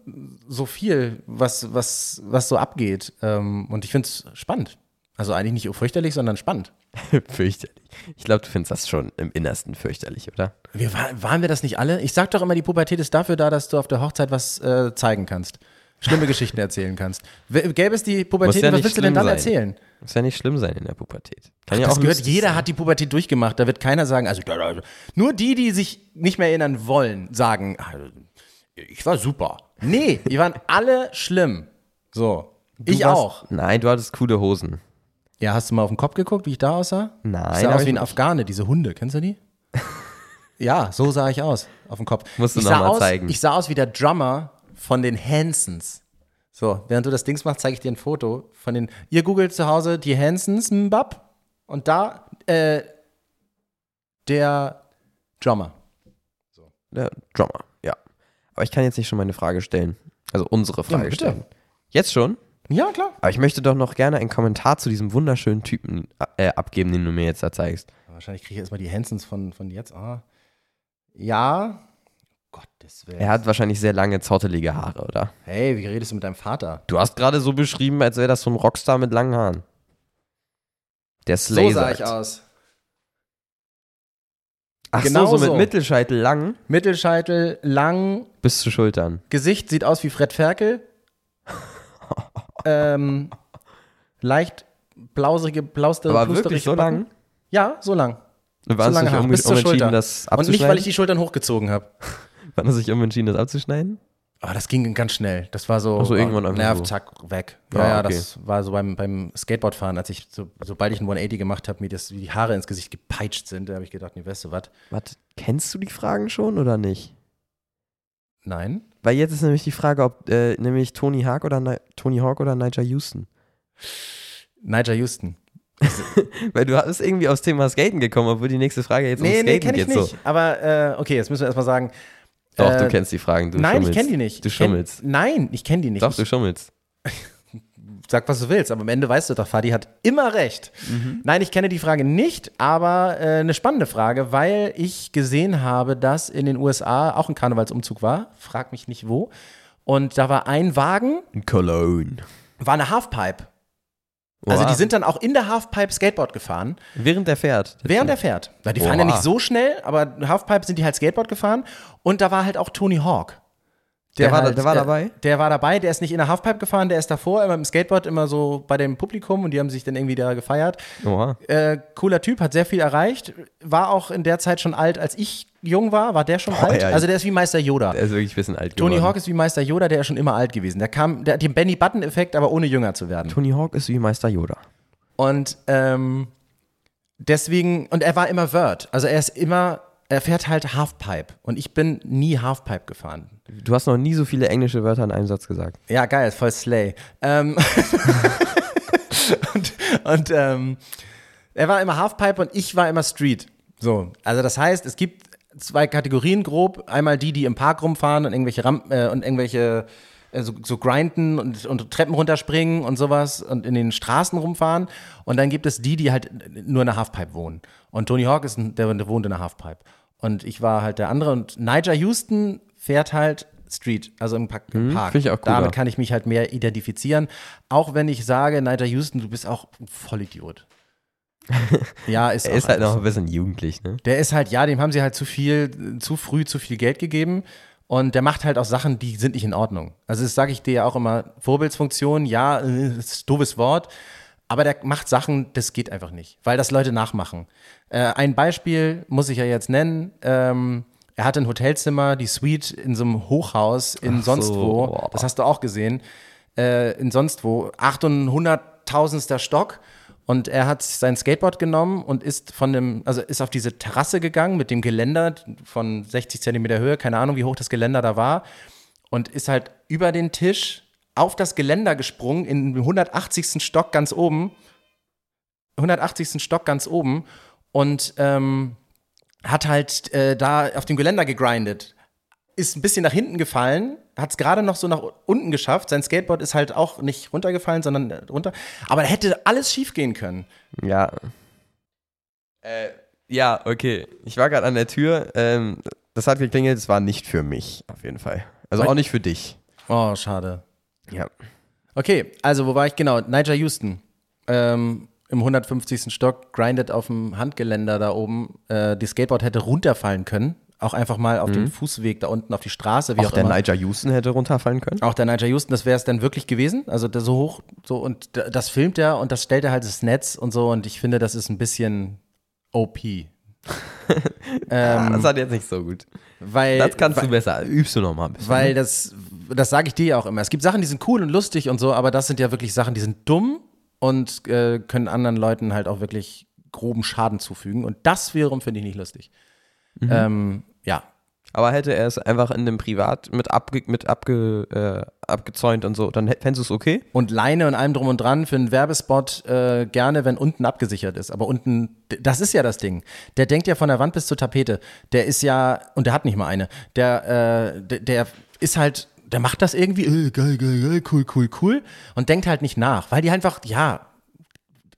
so viel, was, was, was so abgeht. Ähm, und ich finde es spannend. Also eigentlich nicht fürchterlich, sondern spannend. <laughs> fürchterlich. Ich glaube, du findest das schon im Innersten fürchterlich, oder? Wir, war- waren wir das nicht alle? Ich sag doch immer, die Pubertät ist dafür da, dass du auf der Hochzeit was äh, zeigen kannst. Schlimme <laughs> Geschichten erzählen kannst. Gäbe es die Pubertät, ja was willst du denn dann sein. erzählen? Muss ja nicht schlimm sein in der Pubertät. Kann ja das auch gehört, lustig jeder sein. hat die Pubertät durchgemacht. Da wird keiner sagen, also nur die, die sich nicht mehr erinnern wollen, sagen, ah, ich war super. Nee, <laughs> die waren alle schlimm. So. Du ich warst- auch. Nein, du hattest coole Hosen. Ja, hast du mal auf den Kopf geguckt, wie ich da aussah? Nein, Ich sah aus wie ein. Afghane, diese Hunde. Kennst du die? <laughs> ja, so sah ich aus auf dem Kopf. Musst du ich noch sah mal aus, zeigen. Ich sah aus wie der Drummer von den Hansons. So, während du das Dings machst, zeige ich dir ein Foto von den. Ihr googelt zu Hause die Hansons, Mbab, und da äh, der Drummer. Der Drummer, ja. Aber ich kann jetzt nicht schon meine Frage stellen. Also unsere Frage bitte. stellen. Jetzt schon? Ja, klar. Aber ich möchte doch noch gerne einen Kommentar zu diesem wunderschönen Typen äh, abgeben, den du mir jetzt da zeigst. Wahrscheinlich kriege ich erstmal die Hansons von, von jetzt. Ah. Ja. Er hat wahrscheinlich sehr lange, zottelige Haare, oder? hey, wie redest du mit deinem Vater? Du hast gerade so beschrieben, als wäre das so ein Rockstar mit langen Haaren. Der Slay so sah ich aus. Ach Genau so, so mit so. Mittelscheitel lang Mittelscheitel, lang, bis zu Schultern. Gesicht sieht aus wie Fred Ferkel. <laughs> ähm, leicht blauserige, blauste, Aber wirklich so Backen. lang? Ja, so lang. Du warst lange dich Haare, um, bis zur umentschieden, Schulter. das Und nicht, weil ich die Schultern hochgezogen habe. <laughs> Wann hast du dich umentschieden, das abzuschneiden? Aber das ging ganz schnell. Das war so, Ach so, irgendwann einfach Nerv, so. zack, weg. Ja, Ah, ja, okay. das war so beim, beim Skateboardfahren, als ich, so, sobald ich ein 180 gemacht habe, mir das, wie die Haare ins Gesicht gepeitscht sind, da habe ich gedacht, nee, weißt du was? Warte, kennst du die Fragen schon oder nicht? Nein. Weil jetzt ist nämlich die Frage, ob äh, nämlich Tony Hawk oder Ni Tony Hawk oder Nigel Houston. Nigel Houston. <laughs> Weil du bist irgendwie aufs Thema Skaten gekommen, obwohl die nächste Frage jetzt Nee, um nee, Skaten kenne ich geht. nicht. So. Aber äh, okay, jetzt müssen wir erstmal sagen. Doch, äh, du kennst die Fragen. Du nein, schummelst. ich kenne die nicht. Du Ich kenn- schummelst. Nein, ich kenne die nicht. Doch, du schummelst. <laughs> Sag, was du willst, aber am Ende weißt du doch, Fadi hat immer recht. Nein, ich kenne die Frage nicht, aber äh, eine spannende Frage, weil ich gesehen habe, dass in den USA auch ein Karnevalsumzug war. Frag mich nicht wo. Und da war ein Wagen, In Cologne. war eine Halfpipe. Also Oha. die sind dann auch in der Halfpipe Skateboard gefahren, Während der fährt. während er fährt. Weil die fahren ja nicht so schnell, aber Halfpipe sind die halt Skateboard gefahren. Und da war halt auch Tony Hawk. Der war da- halt, der war äh, dabei? Der war dabei, der ist nicht in der Halfpipe gefahren, der ist davor immer im Skateboard immer so bei dem Publikum und die haben sich dann irgendwie da gefeiert. Oha. Äh, cooler Typ, hat sehr viel erreicht, war auch in der Zeit schon alt, als ich jung war, war der schon Boah, alt. ja. Also der ist wie Meister Yoda. Der ist wirklich ein bisschen alt Tony geworden. Hawk ist wie Meister Yoda, der ist schon immer alt gewesen. Der kam, der hat den Benny Button-Effekt, aber ohne jünger zu werden. Tony Hawk ist wie Meister Yoda. Und ähm, deswegen, und er war immer Vert. Also er ist immer, er fährt halt Halfpipe. Und ich bin nie Halfpipe gefahren. Du hast noch nie so viele englische Wörter in einem Satz gesagt. Ja, geil, voll Slay. Ähm, <laughs> und und ähm, er war immer Halfpipe und ich war immer Street. So, also das heißt, es gibt zwei Kategorien grob. Einmal die, die im Park rumfahren und irgendwelche Rampen äh, und irgendwelche äh, so, so grinden und, und Treppen runterspringen und sowas und in den Straßen rumfahren. Und dann gibt es die, die halt nur in der Halfpipe wohnen. Und Tony Hawk ist ein, der, der wohnt in der Halfpipe. Und ich war halt der andere. Und Niger Houston fährt halt Street, also im, Park. im Park. find ich auch cooler. Damit kann ich mich halt mehr identifizieren. Auch wenn ich sage, Niger Houston, du bist auch ein Vollidiot. Ja, <laughs> ist Er ist halt noch ein bisschen jugendlich, ne? Der ist halt, ja, dem haben sie halt zu viel, zu früh zu viel Geld gegeben. Und der macht halt auch Sachen, die sind nicht in Ordnung. Also das sage ich dir ja auch immer, Vorbildsfunktion, ja, äh, ist ein doofes Wort. Aber der macht Sachen, das geht einfach nicht, weil das Leute nachmachen. Äh, ein Beispiel muss ich ja jetzt nennen. Ähm, er hatte ein Hotelzimmer, die Suite in so einem Hochhaus in Ach sonst so, wo. boah. Das hast du auch gesehen. Äh, in sonst wo. 800.000. Stock. Und er hat sein Skateboard genommen und ist von dem, also ist auf diese Terrasse gegangen mit dem Geländer von 60 Zentimeter Höhe, keine Ahnung, wie hoch das Geländer da war, und ist halt über den Tisch auf das Geländer gesprungen, in den 180. Stock ganz oben. 180. Stock ganz oben und ähm, hat halt äh, da auf dem Geländer gegrindet. Ist ein bisschen nach hinten gefallen, hat es gerade noch so nach unten geschafft. Sein Skateboard ist halt auch nicht runtergefallen, sondern äh, runter. Aber da hätte alles schief gehen können. Ja. Äh, ja, okay. Ich war gerade an der Tür. Ähm, das hat geklingelt. Es war nicht für mich, auf jeden Fall. Also auch nicht für dich. Oh, schade. Ja. Okay, also wo war ich genau? Niger Houston. Ähm, Im 150. Stock, grindet auf dem Handgeländer da oben. Äh, die Skateboard hätte runterfallen können. Auch einfach mal auf dem Fußweg da unten auf die Straße, wie auch, Auch der immer. Niger Houston hätte runterfallen können. Auch der Niger Houston, das wäre es dann wirklich gewesen. Also der so hoch, so und das filmt er und das stellt er halt ins Netz und so. Und ich finde, das ist ein bisschen OP. Ah, <laughs> das hat jetzt nicht so gut. Weil, Das kannst weil, du besser. Übst du noch mal ein bisschen. Weil das, das sage ich dir ja auch immer. Es gibt Sachen, die sind cool und lustig und so, aber das sind ja wirklich Sachen, die sind dumm und äh, können anderen Leuten halt auch wirklich groben Schaden zufügen. Und das wiederum finde ich nicht lustig. Ähm, ja. Aber hätte er es einfach in dem Privat mit, abge, mit abge, äh, abgezäunt und so, dann fändest du es okay? Und Leine und allem drum und dran für einen Werbespot äh, gerne, wenn unten abgesichert ist. Aber unten, das ist ja das Ding. Der denkt ja von der Wand bis zur Tapete. Der ist ja, und der hat nicht mal eine, der, äh, der, der ist halt, der macht das irgendwie, äh, geil, geil, geil, cool, cool, cool. Und denkt halt nicht nach, weil die einfach, ja,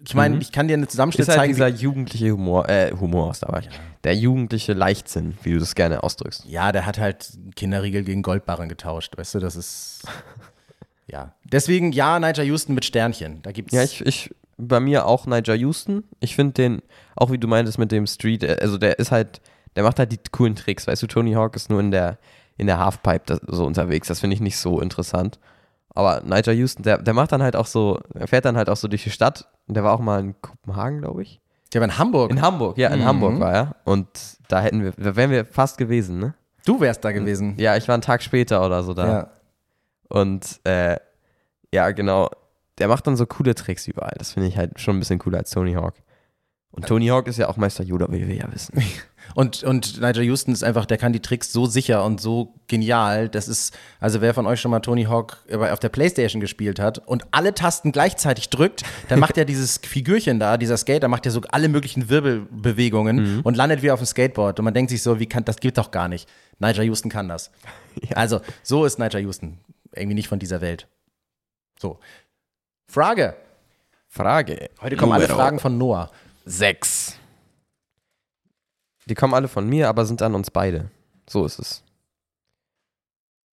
ich meine, ich kann dir einen Zusammenschnitt Ist halt zeigen. dieser jugendliche Humor, äh, Humor aus dabei. Der jugendliche Leichtsinn, wie du das gerne ausdrückst. Ja, der hat halt Kinderriegel gegen Goldbarren getauscht, weißt du, das ist. Ja. Deswegen ja, Niger Houston mit Sternchen. Da gibt's. Ja, ich, ich, bei mir auch Niger Houston. Ich finde den, auch wie du meintest mit dem Street, äh, also der ist halt, der macht halt die coolen Tricks. Weißt du, Tony Hawk ist nur in der, in der Halfpipe so unterwegs. Das finde ich nicht so interessant. Aber Niger Houston, der, der macht dann halt auch so, er fährt dann halt auch so durch die Stadt. Und der war auch mal in Kopenhagen, glaube ich. Der war in Hamburg. In Hamburg, ja, in Mhm. Hamburg war er. Und da hätten wir, da wären wir fast gewesen, ne? du wärst da gewesen. Ja, ich war einen Tag später oder so da. Ja. Und äh, ja, genau. Der macht dann so coole Tricks überall. Das finde ich halt schon ein bisschen cooler als Tony Hawk. Und Tony Hawk ist ja auch Meister Yoda, wie wir ja wissen. <laughs> Und, und Nigel Houston ist einfach, der kann die Tricks so sicher und so genial. Das ist, also wer von euch schon mal Tony Hawk auf der Playstation gespielt hat und alle Tasten gleichzeitig drückt, dann macht er dieses Figürchen da, dieser Skater, macht ja so alle möglichen Wirbelbewegungen mhm. und landet wie auf dem Skateboard. Und man denkt sich so, wie kann, das geht doch gar nicht. Nigel Houston kann das. <laughs> Ja. Also, so ist Nigel Houston. Irgendwie nicht von dieser Welt. So. Frage. Frage. Heute kommen Numero alle Fragen von Noah. Sechs. Die kommen alle von mir, aber sind an uns beide. So ist es.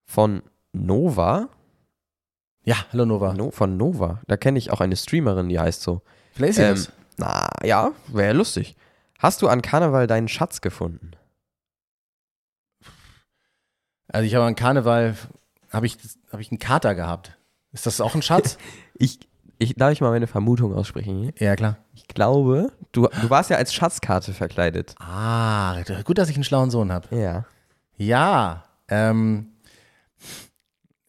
Von Nova. Ja, hallo Nova. No, von Nova. Da kenne ich auch eine Streamerin, die heißt so. Vielleicht ist ähm, Na, ja, wäre ja lustig. Hast du an Karneval deinen Schatz gefunden? Also ich habe an Karneval, habe ich, hab ich einen Kater gehabt. Ist das auch ein Schatz? <laughs> ich, ich, darf ich mal meine Vermutung aussprechen? Ja, klar. Ich glaube, du, du warst ja als Schatzkarte verkleidet. Ah, gut, dass ich einen schlauen Sohn habe. Ja. Ja, ähm,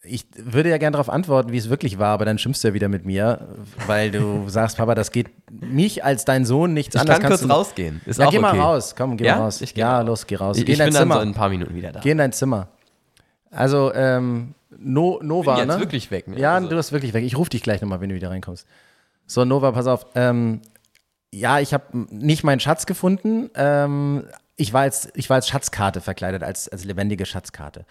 ich würde ja gerne darauf antworten, wie es wirklich war, aber dann schimpfst du ja wieder mit mir, weil du <laughs> sagst, Papa, das geht mich als dein Sohn nichts ich anderes. Ich kann kurz rausgehen. Ist ja, geh okay. mal raus. Komm, geh ja? mal raus. ja, los, geh raus. Ich, geh ich bin Zimmer. dann so in ein paar Minuten wieder da. Geh in dein Zimmer. Also, ähm, No, Nova, bin jetzt ne? wirklich weg. Ne? Ja, also. du bist wirklich weg. Ich rufe dich gleich nochmal, wenn du wieder reinkommst. So, Nova, pass auf. Ähm, ja, ich habe nicht meinen Schatz gefunden. Ähm, ich, war als, ich war als Schatzkarte verkleidet, als, als lebendige Schatzkarte.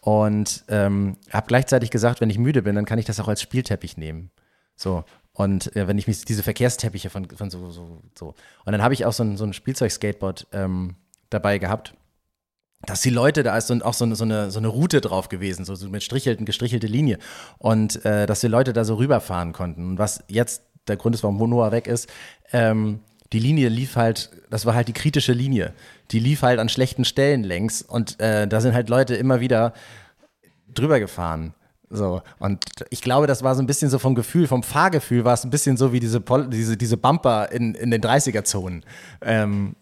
Und ähm, habe gleichzeitig gesagt, wenn ich müde bin, dann kann ich das auch als Spielteppich nehmen. So. Und äh, wenn ich mich diese Verkehrsteppiche von, von so, so, so. Und dann habe ich auch so ein, so ein Spielzeug-Skateboard ähm, dabei gehabt dass die Leute, da ist so, auch so eine, so, eine, so eine Route drauf gewesen, so, so mit strichelten, gestrichelte Linie. Und äh, dass die Leute da so rüberfahren konnten. Und was jetzt der Grund ist, warum Noah weg ist, ähm, die Linie lief halt, das war halt die kritische Linie. Die lief halt an schlechten Stellen längs und äh, da sind halt Leute immer wieder drüber gefahren. So, und ich glaube, das war so ein bisschen so vom Gefühl, vom Fahrgefühl war es ein bisschen so wie diese, Pol diese, diese Bumper in, in den 30er-Zonen. Ähm,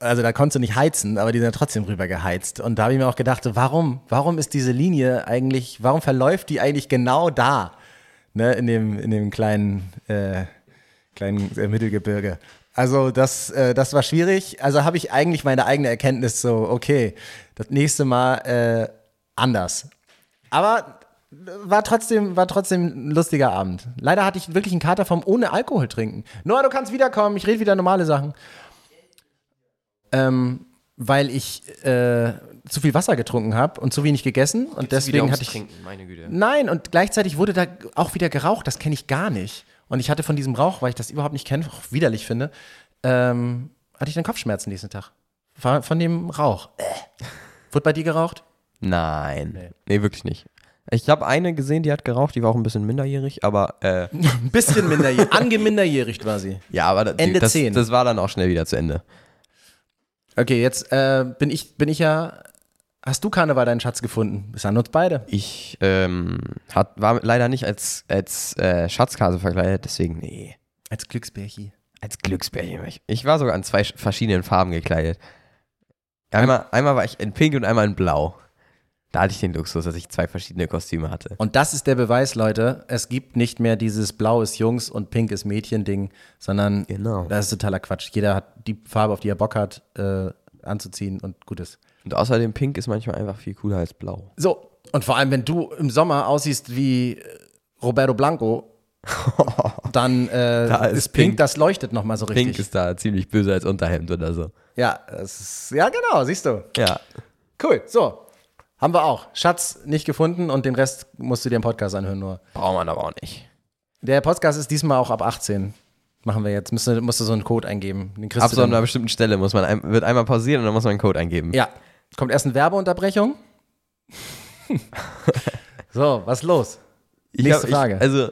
also da konntest du nicht heizen, aber die sind ja trotzdem rüber geheizt. Und da habe ich mir auch gedacht, warum, warum ist diese Linie eigentlich, warum verläuft die eigentlich genau da? Ne, in dem, in dem kleinen, äh, kleinen äh, Mittelgebirge. Also das, äh, das war schwierig. Also habe ich eigentlich meine eigene Erkenntnis so, okay, das nächste Mal äh, anders. Aber war trotzdem, war trotzdem ein lustiger Abend. Leider hatte ich wirklich einen Kater vom ohne Alkohol trinken. Noah, du kannst wiederkommen, ich rede wieder normale Sachen ähm, weil ich äh, zu viel Wasser getrunken habe und zu wenig gegessen und Gibt's deswegen hatte ich trinken, meine Güte. Nein und gleichzeitig wurde da auch wieder geraucht, das kenne ich gar nicht. Und ich hatte von diesem Rauch, weil ich das überhaupt nicht kenne, auch widerlich finde, ähm, hatte ich dann Kopfschmerzen nächsten Tag. Von dem Rauch. Äh. Wurde bei dir geraucht? Nein. Nee, nee wirklich nicht. Ich habe eine gesehen, die hat geraucht, die war auch ein bisschen minderjährig, aber. Äh, ein <laughs> bisschen minderjährig, angeminderjährig war sie. Ja, aber das, Ende das, 10. das war dann auch schnell wieder zu Ende. Okay, jetzt äh, bin, ich, bin ich ja. Hast du Karneval deinen Schatz gefunden? Bis an uns beide. Ich ähm, hat, war leider nicht als, als äh, Schatzkase verkleidet, deswegen nee. Als Glücksbärchen. Als Glücksbärchen. Ich, ich war sogar in zwei verschiedenen Farben gekleidet. Einmal, einmal war ich in Pink und einmal in Blau. Da hatte ich den Luxus, dass ich zwei verschiedene Kostüme hatte. Und das ist der Beweis, Leute. Es gibt nicht mehr dieses Blau ist Jungs und Pink ist Mädchen-Ding, sondern genau. das ist totaler Quatsch. Jeder hat die Farbe, auf die er Bock hat, äh, anzuziehen und gut ist. Und außerdem Pink ist manchmal einfach viel cooler als Blau. So, und vor allem, wenn du im Sommer aussiehst wie äh, Roberto Blanco, <laughs> dann äh, da ist, ist Pink, Pink, das leuchtet nochmal so richtig. Pink ist da ziemlich böse als Unterhemd oder so. Ja, ist, ja genau, siehst du. Ja. Cool, so, haben wir auch. Schatz nicht gefunden und den Rest musst du dir im Podcast anhören nur. Braucht man aber auch nicht. Der Podcast ist diesmal auch ab 18. Machen wir jetzt. Musst du, musst du so einen Code eingeben. Den ab so einer bestimmten Stelle muss man ein, wird einmal pausieren und dann muss man einen Code eingeben. Ja. Kommt erst eine Werbeunterbrechung. <laughs> so, was ist los? Ich Nächste hab, Frage. Ich, also,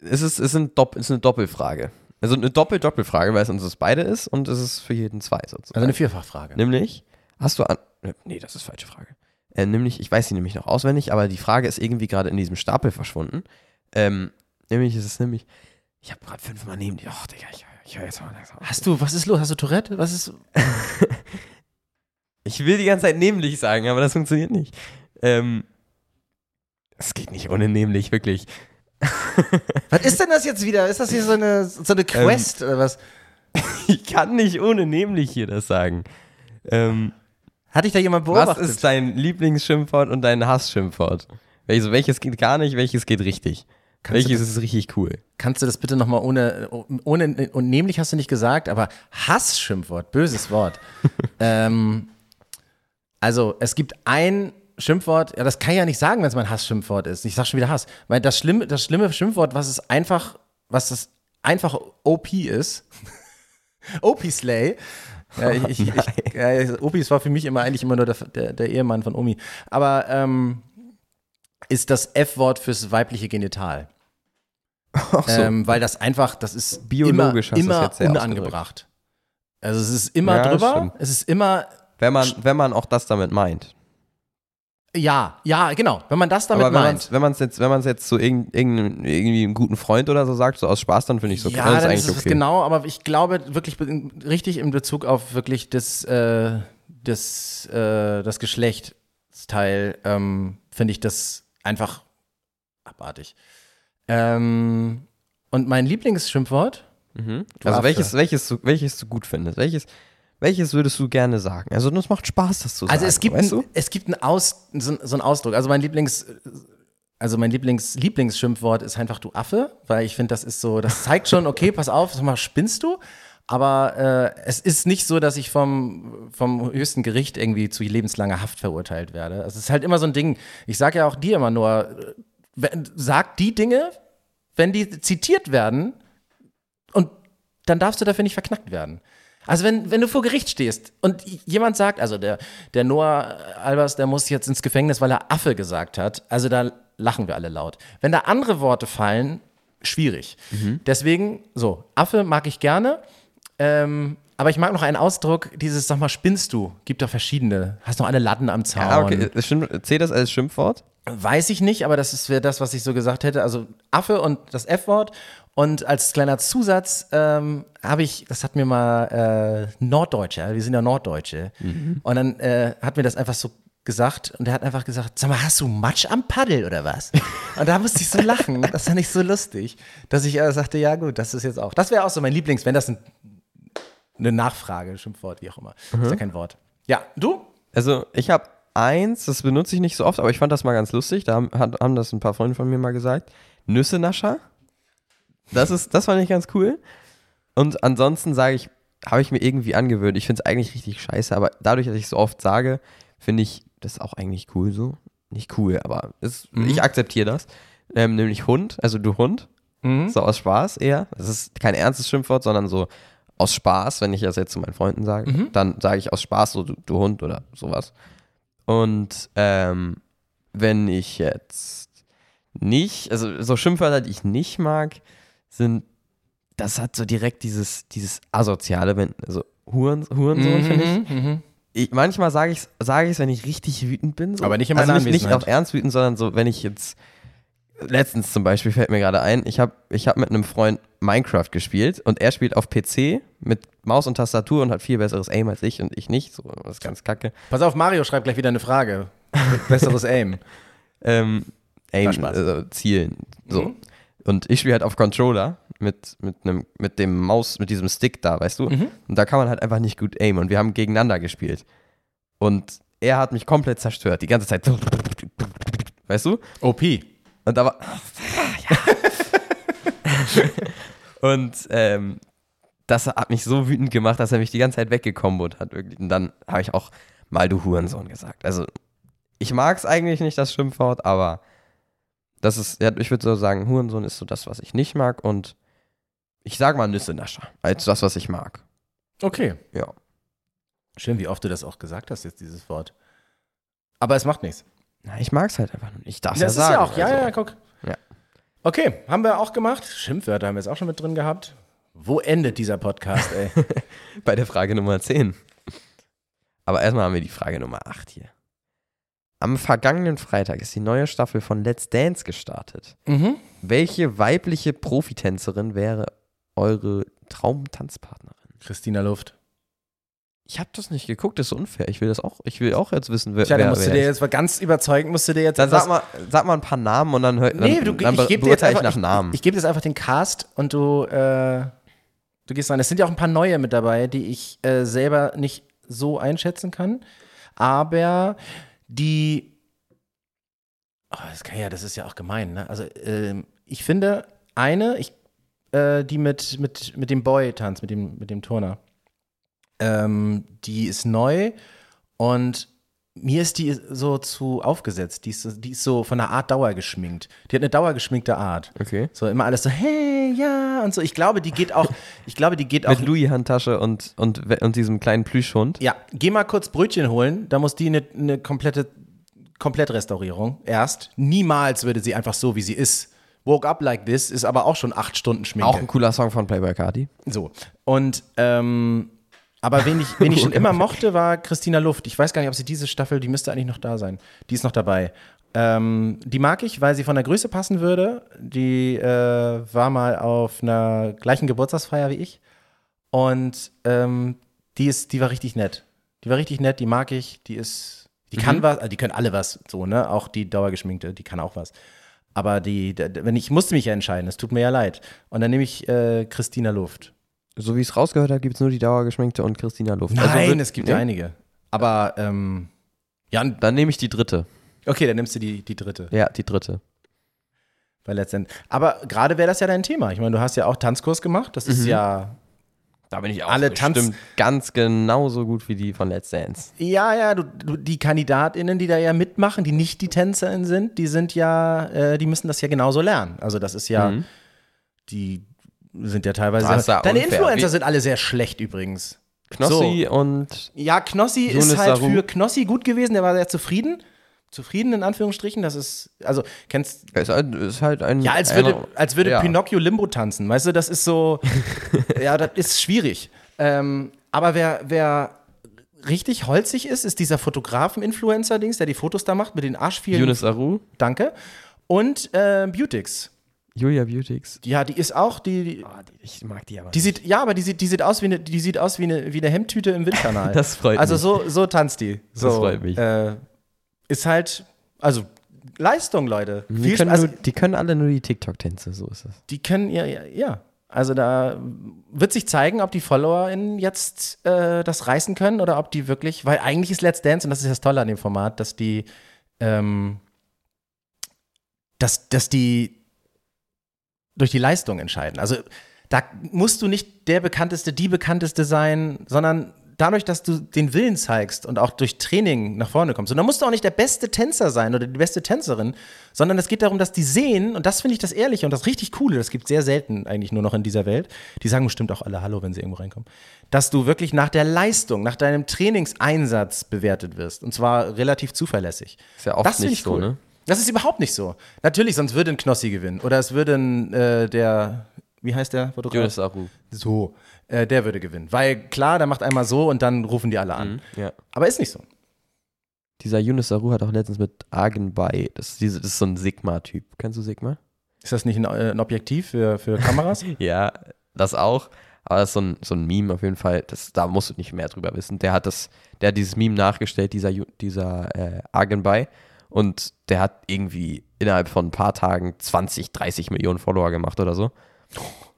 es ist, es, ist Dopp, es ist eine Doppelfrage. Also eine Doppel-Doppelfrage, weil es uns beide ist und es ist für jeden zwei sozusagen. Also eine Vierfachfrage. Nämlich, hast du an. Nee, das ist falsche Frage. Äh, nämlich, ich weiß sie nämlich noch auswendig, aber die Frage ist irgendwie gerade in diesem Stapel verschwunden. Ähm, nämlich ist es nämlich, ich habe gerade fünfmal neben dir. Oh, Digga, ich, ich höre jetzt mal langsam. Hast du, was ist los? Hast du Tourette? Was ist. <laughs> ich will die ganze Zeit nämlich sagen, aber das funktioniert nicht. Ähm, es geht nicht ohne nämlich, wirklich. <laughs> was ist denn das jetzt wieder? Ist das hier so eine, so eine ähm, Quest ähm, oder was? <laughs> Ich kann nicht ohne nämlich hier das sagen. Ähm, Hat dich da jemand was beobachtet? ist dein Lieblingsschimpfwort und dein Hassschimpfwort? Also welches geht gar nicht, welches geht richtig? Kannst welches ist richtig cool? Kannst du das bitte nochmal ohne, ohne, und nämlich hast du nicht gesagt, aber Hassschimpfwort, böses Wort. <laughs> ähm, also, es gibt ein Schimpfwort, ja, das kann ich ja nicht sagen, wenn es mein Hassschimpfwort ist. Ich sag schon wieder Hass. Weil das schlimme, das schlimme Schimpfwort, was es einfach, was das einfach OP ist, <laughs> OP-Slay. Ja, ich, ich, ich, <laughs> ja, Opis war für mich immer eigentlich immer nur der, der, der Ehemann von Omi. Aber ähm, ist das F-Wort fürs weibliche Genital. So. Ähm, weil das einfach, das ist Biologisch immer, immer unangebracht. Also es ist immer Ja, drüber, stimmt. es ist immer, wenn, man, wenn man auch das damit meint. Ja, ja, genau, wenn man das damit Aber wenn man meint. es wenn man's jetzt, wenn man's jetzt zu irgend, irgendeinem, irgendwie einem guten Freund oder so sagt, so aus Spaß, dann finde ich es okay. ja, dann ist eigentlich ist es okay. genau, aber ich glaube wirklich richtig in Bezug auf wirklich das, äh, das, äh, das Geschlechtsteil, ähm, finde ich das einfach abartig. Ähm, und mein Lieblingsschimpfwort? Mhm. Also welches, welches, du, welches du gut findest? Welches, welches würdest du gerne sagen? Also das macht Spaß, das zu sagen. Also es gibt, weißt ein, du? es gibt ein Aus, so, so einen Ausdruck. Also mein Lieblings, also mein Lieblings, Lieblingsschimpfwort ist einfach du Affe, weil ich finde, das ist so, das zeigt schon, okay, pass auf, sag mal, spinnst du? Aber äh, es ist nicht so, dass ich vom, vom höchsten Gericht irgendwie zu lebenslanger Haft verurteilt werde. Also es ist halt immer so ein Ding. Ich sage ja auch dir immer nur, wenn, sag die Dinge, wenn die zitiert werden, und dann darfst du dafür nicht verknackt werden. Also wenn, wenn du vor Gericht stehst und jemand sagt, also der, der Noah Albers, der muss jetzt ins Gefängnis, weil er Affe gesagt hat, also da lachen wir alle laut. Wenn da andere Worte fallen, schwierig. Deswegen, so, Affe mag ich gerne, ähm, aber ich mag noch einen Ausdruck, dieses, sag mal, spinnst du? Gibt doch verschiedene. Hast noch alle Latten am Zaun. Ah, okay. Zählt das als Schimpfwort? Weiß ich nicht, aber das wäre das, was ich so gesagt hätte. Also Affe und das F-Wort. Und als kleiner Zusatz ähm, habe ich, das hat mir mal äh, Norddeutscher, wir sind ja Norddeutsche. Und dann äh, hat mir das einfach so gesagt und er hat einfach gesagt, sag mal, hast du Matsch am Paddel oder was? <laughs> Und da musste ich so lachen, das fand ich so lustig, dass ich äh, sagte, ja gut, das ist jetzt auch, das wäre auch so mein Lieblings, wenn das ein, eine Nachfrage, Schimpfwort, wie auch immer. Ist ja kein Wort. Ja, du? Also ich habe eins, das benutze ich nicht so oft, aber ich fand das mal ganz lustig. Da haben, haben das ein paar Freunde von mir mal gesagt. Nüsse-Nascher. Das ist, das fand ich ganz cool. Und ansonsten sage ich, habe ich mir irgendwie angewöhnt. Ich finde es eigentlich richtig scheiße, aber dadurch, dass ich so oft sage, finde ich das auch eigentlich cool so. Nicht cool, aber es, ich akzeptiere das. Ähm, nämlich Hund, also du Hund. So aus Spaß eher. Das ist kein ernstes Schimpfwort, sondern so aus Spaß, wenn ich das jetzt zu meinen Freunden sage. Dann sage ich aus Spaß so du, du Hund oder sowas. Und ähm, wenn ich jetzt nicht, also so Schimpfwörter, die ich nicht mag, sind, das hat so direkt dieses, dieses Asoziale, wenn, also Huren, Hurensohn, finde ich. Mhm. ich. Manchmal sage ich es, sage ich's, wenn ich richtig wütend bin. So. Aber nicht in also nicht, nicht auf Ernst wütend, sondern so, wenn ich jetzt, letztens zum Beispiel fällt mir gerade ein, ich habe ich hab mit einem Freund Minecraft gespielt und er spielt auf PC mit Maus und Tastatur und hat viel besseres Aim als ich und ich nicht. So, das ist ganz kacke. Pass auf, Mario schreibt gleich wieder eine Frage. Besseres <laughs> Aim. Ähm, Aim, also zielen. So. Mhm. Und ich spiele halt auf Controller mit, mit, einem, mit dem Maus, mit diesem Stick da, weißt du? Mhm. Und da kann man halt einfach nicht gut aimen. Und wir haben gegeneinander gespielt. Und er hat mich komplett zerstört, die ganze Zeit. Weißt du? OP. Und da war. <laughs> Und ähm, das hat mich so wütend gemacht, dass er mich die ganze Zeit weggekombot hat, wirklich. Und dann habe ich auch mal du Hurensohn gesagt. Also, ich mag es eigentlich nicht, das Schimpfwort, aber das ist, ja, ich würde so sagen, Hurensohn ist so das, was ich nicht mag und ich sage mal Nüsse-Nascher als das, was ich mag. Okay. Ja. Schön, wie oft du das auch gesagt hast, jetzt dieses Wort. Aber es macht nichts. Na, ich mag es halt einfach nicht. Ich darf ja Das ist sagen. ja auch, ja, also. ja, guck. Ja. Okay, haben wir auch gemacht. Schimpfwörter haben wir jetzt auch schon mit drin gehabt. Wo endet dieser Podcast, ey? <laughs> Bei der Frage Nummer 10. Aber erstmal haben wir die Frage Nummer 8 hier. Am vergangenen Freitag ist die neue Staffel von Let's Dance gestartet. mhm. Welche weibliche Profitänzerin wäre eure Traumtanzpartnerin? Christina Luft. Ich habe das nicht geguckt, das ist unfair. Ich will das auch, ich will auch jetzt wissen, wer, Tja, dann musst du dir jetzt mal ganz überzeugend, musst du dir jetzt Dann sag mal, sag mal ein paar Namen und dann, hör, Nee, dann, du, dann ich, gebe dir jetzt einfach, nach Namen. Ich, ich gebe dir jetzt einfach den Cast und du, äh, Du gehst rein. Es sind ja auch ein paar neue mit dabei, die ich äh, selber nicht so einschätzen kann. Aber die. Oh, das, kann ja, das ist ja auch gemein, ne? Also, ähm, ich finde eine, ich, äh, die mit, mit, mit dem Boy tanzt, mit dem, mit dem Turner. Ähm, die ist neu und mir ist die so zu aufgesetzt. Die ist, so- die ist so von der Art Dauer geschminkt. Die hat eine dauergeschminkte Art. Okay. So immer alles so, hey, ja, und so. Ich glaube, die geht auch, <laughs> ich glaube, die geht auch. Mit Louis-Handtasche und, und, und diesem kleinen Plüschhund. Ja, geh mal kurz Brötchen holen, da muss die eine, eine komplette Komplettrestaurierung erst. Niemals würde sie einfach so, wie sie ist. Woke up like this ist aber auch schon acht Stunden Schminke. Auch ein cooler Song von Playboy Cardi. So. Und, ähm, aber wen ich, wen ich schon <laughs> immer mochte, war Christina Luft. Ich weiß gar nicht, ob sie diese Staffel, die müsste eigentlich noch da sein. Die ist noch dabei. Ähm, die mag ich, weil sie von der Größe passen würde. Die äh, war mal auf einer gleichen Geburtstagsfeier wie ich. Und ähm, die, ist, die war richtig nett. Die war richtig nett, die mag ich. Die ist, die kann was, also die können alle was, so, ne? Auch die Dauergeschminkte, die kann auch was. Aber die, wenn ich musste mich ja entscheiden, es tut mir ja leid. Und dann nehme ich äh, Christina Luft. So wie ich es rausgehört habe, gibt es nur die Dauergeschminkte und Christina Luft. Also Nein, wird- es gibt nee? ja einige. Aber, ähm, ja, Dann nehme ich die dritte. okay, dann nimmst du die, die dritte Ja, die dritte. bei Let's Dance. Aber gerade wäre das ja dein Thema. Ich meine, du hast ja auch Tanzkurs gemacht. Das ist ja, Da bin ich auch Alle Tanz- bestimmt ganz genauso gut wie die von Let's Dance. ja, ja, du, du, die KandidatInnen, die da ja mitmachen, die nicht die TänzerInnen sind, die sind ja, äh, die müssen das ja genauso lernen. Also das ist ja, Mhm. die sind ja teilweise, Das ja deine unfair. Influencer Wie- sind alle sehr schlecht übrigens. Knossi und Ja, Knossi Yunus ist halt Saru. für Knossi gut gewesen, der war sehr zufrieden. Zufrieden in Anführungsstrichen, das ist, also, kennst, ist halt, ist halt ein. Ja, als würde, als würde ja. Pinocchio Limbo tanzen. Weißt du, das ist so, <laughs> ja, das ist schwierig. Ähm, aber wer, wer richtig holzig ist, ist dieser Fotografen-Influencer-Dings, der die Fotos da macht mit den Arschvielen. Yunus Aru, Danke. Und äh, Beautix. Julia Beautix. Ja, die ist auch, die, die, Ich mag die aber. die sieht, ja, aber die sieht, die sieht aus wie eine, die sieht aus wie eine, wie eine Hemdtüte im Windkanal. <laughs> Das freut also mich. so, so tanzt die. So, freut mich. Äh, ist halt, also Leistung, Leute. die, Viel können nur, die können alle nur die TikTok-Tänze, so ist es. die können ja, ja, ja. Also da wird sich zeigen, ob die FollowerInnen jetzt äh, das reißen können oder ob die wirklich, weil eigentlich ist Let's Dance, und das ist das Tolle an dem Format, dass die, ähm, dass, dass die durch die Leistung entscheiden. Also da musst du nicht der bekannteste, die bekannteste sein, sondern dadurch, dass du den Willen zeigst und auch durch Training nach vorne kommst. Und da musst du auch nicht der beste Tänzer sein oder die beste Tänzerin, sondern es geht darum, dass die sehen, und das finde ich das Ehrliche und das richtig Coole, das gibt sehr selten eigentlich nur noch in dieser Welt. Die sagen bestimmt auch alle Hallo, wenn sie irgendwo reinkommen. Dass du wirklich nach der Leistung, nach deinem Trainingseinsatz bewertet wirst. Und zwar relativ zuverlässig. Ist ja oft das finde nicht ich so, cool. ne? Das ist überhaupt nicht so. Natürlich, sonst würde ein Knossi gewinnen. Oder es würde ein, äh, der, wie heißt der Fotograf? Yunus Aru. So, äh, der würde gewinnen. Weil klar, der macht einmal so und dann rufen die alle an. Ja. Aber ist nicht so. Dieser Yunus Aru hat auch letztens mit Argen bei. Das, das ist so ein Sigma-Typ. Kennst du Sigma? Ist das nicht ein, äh, ein Objektiv für, für Kameras? <laughs> Ja, das auch. Aber das ist so ein, so ein Meme auf jeden Fall. Das, da musst du nicht mehr drüber wissen. Der hat das, der hat dieses Meme nachgestellt, dieser, dieser äh, Argenbei. Und der hat irgendwie innerhalb von ein paar Tagen 20, 30 Millionen Follower gemacht oder so.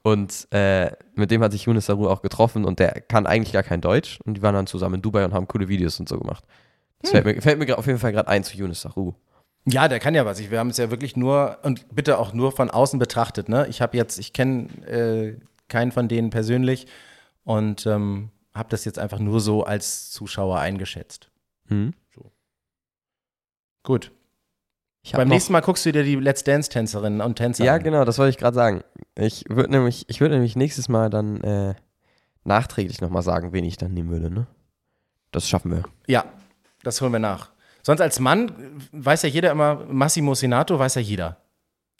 Und äh, mit dem hat sich Yunus Saru auch getroffen und der kann eigentlich gar kein Deutsch. Und die waren dann zusammen in Dubai und haben coole Videos und so gemacht. Das fällt mir, fällt mir auf jeden Fall gerade ein zu Yunus Saru. ja, der kann ja was. Ich, wir haben es ja wirklich nur, und bitte auch nur von außen betrachtet. Ne? Ich habe jetzt, ich kenne äh, keinen von denen persönlich und ähm, habe das jetzt einfach nur so als Zuschauer eingeschätzt. Hm? Gut. Beim nächsten Mal guckst du dir die Let's Dance-Tänzerinnen und Tänzer Ja, an. genau, das wollte ich gerade sagen. Ich würde nämlich, ich würde nämlich nächstes Mal dann äh, nachträglich nochmal sagen, wen ich dann nehmen würde, ne? Das schaffen wir. Ja, das holen wir nach. Sonst als Mann weiß ja jeder immer, Massimo Senato weiß ja jeder.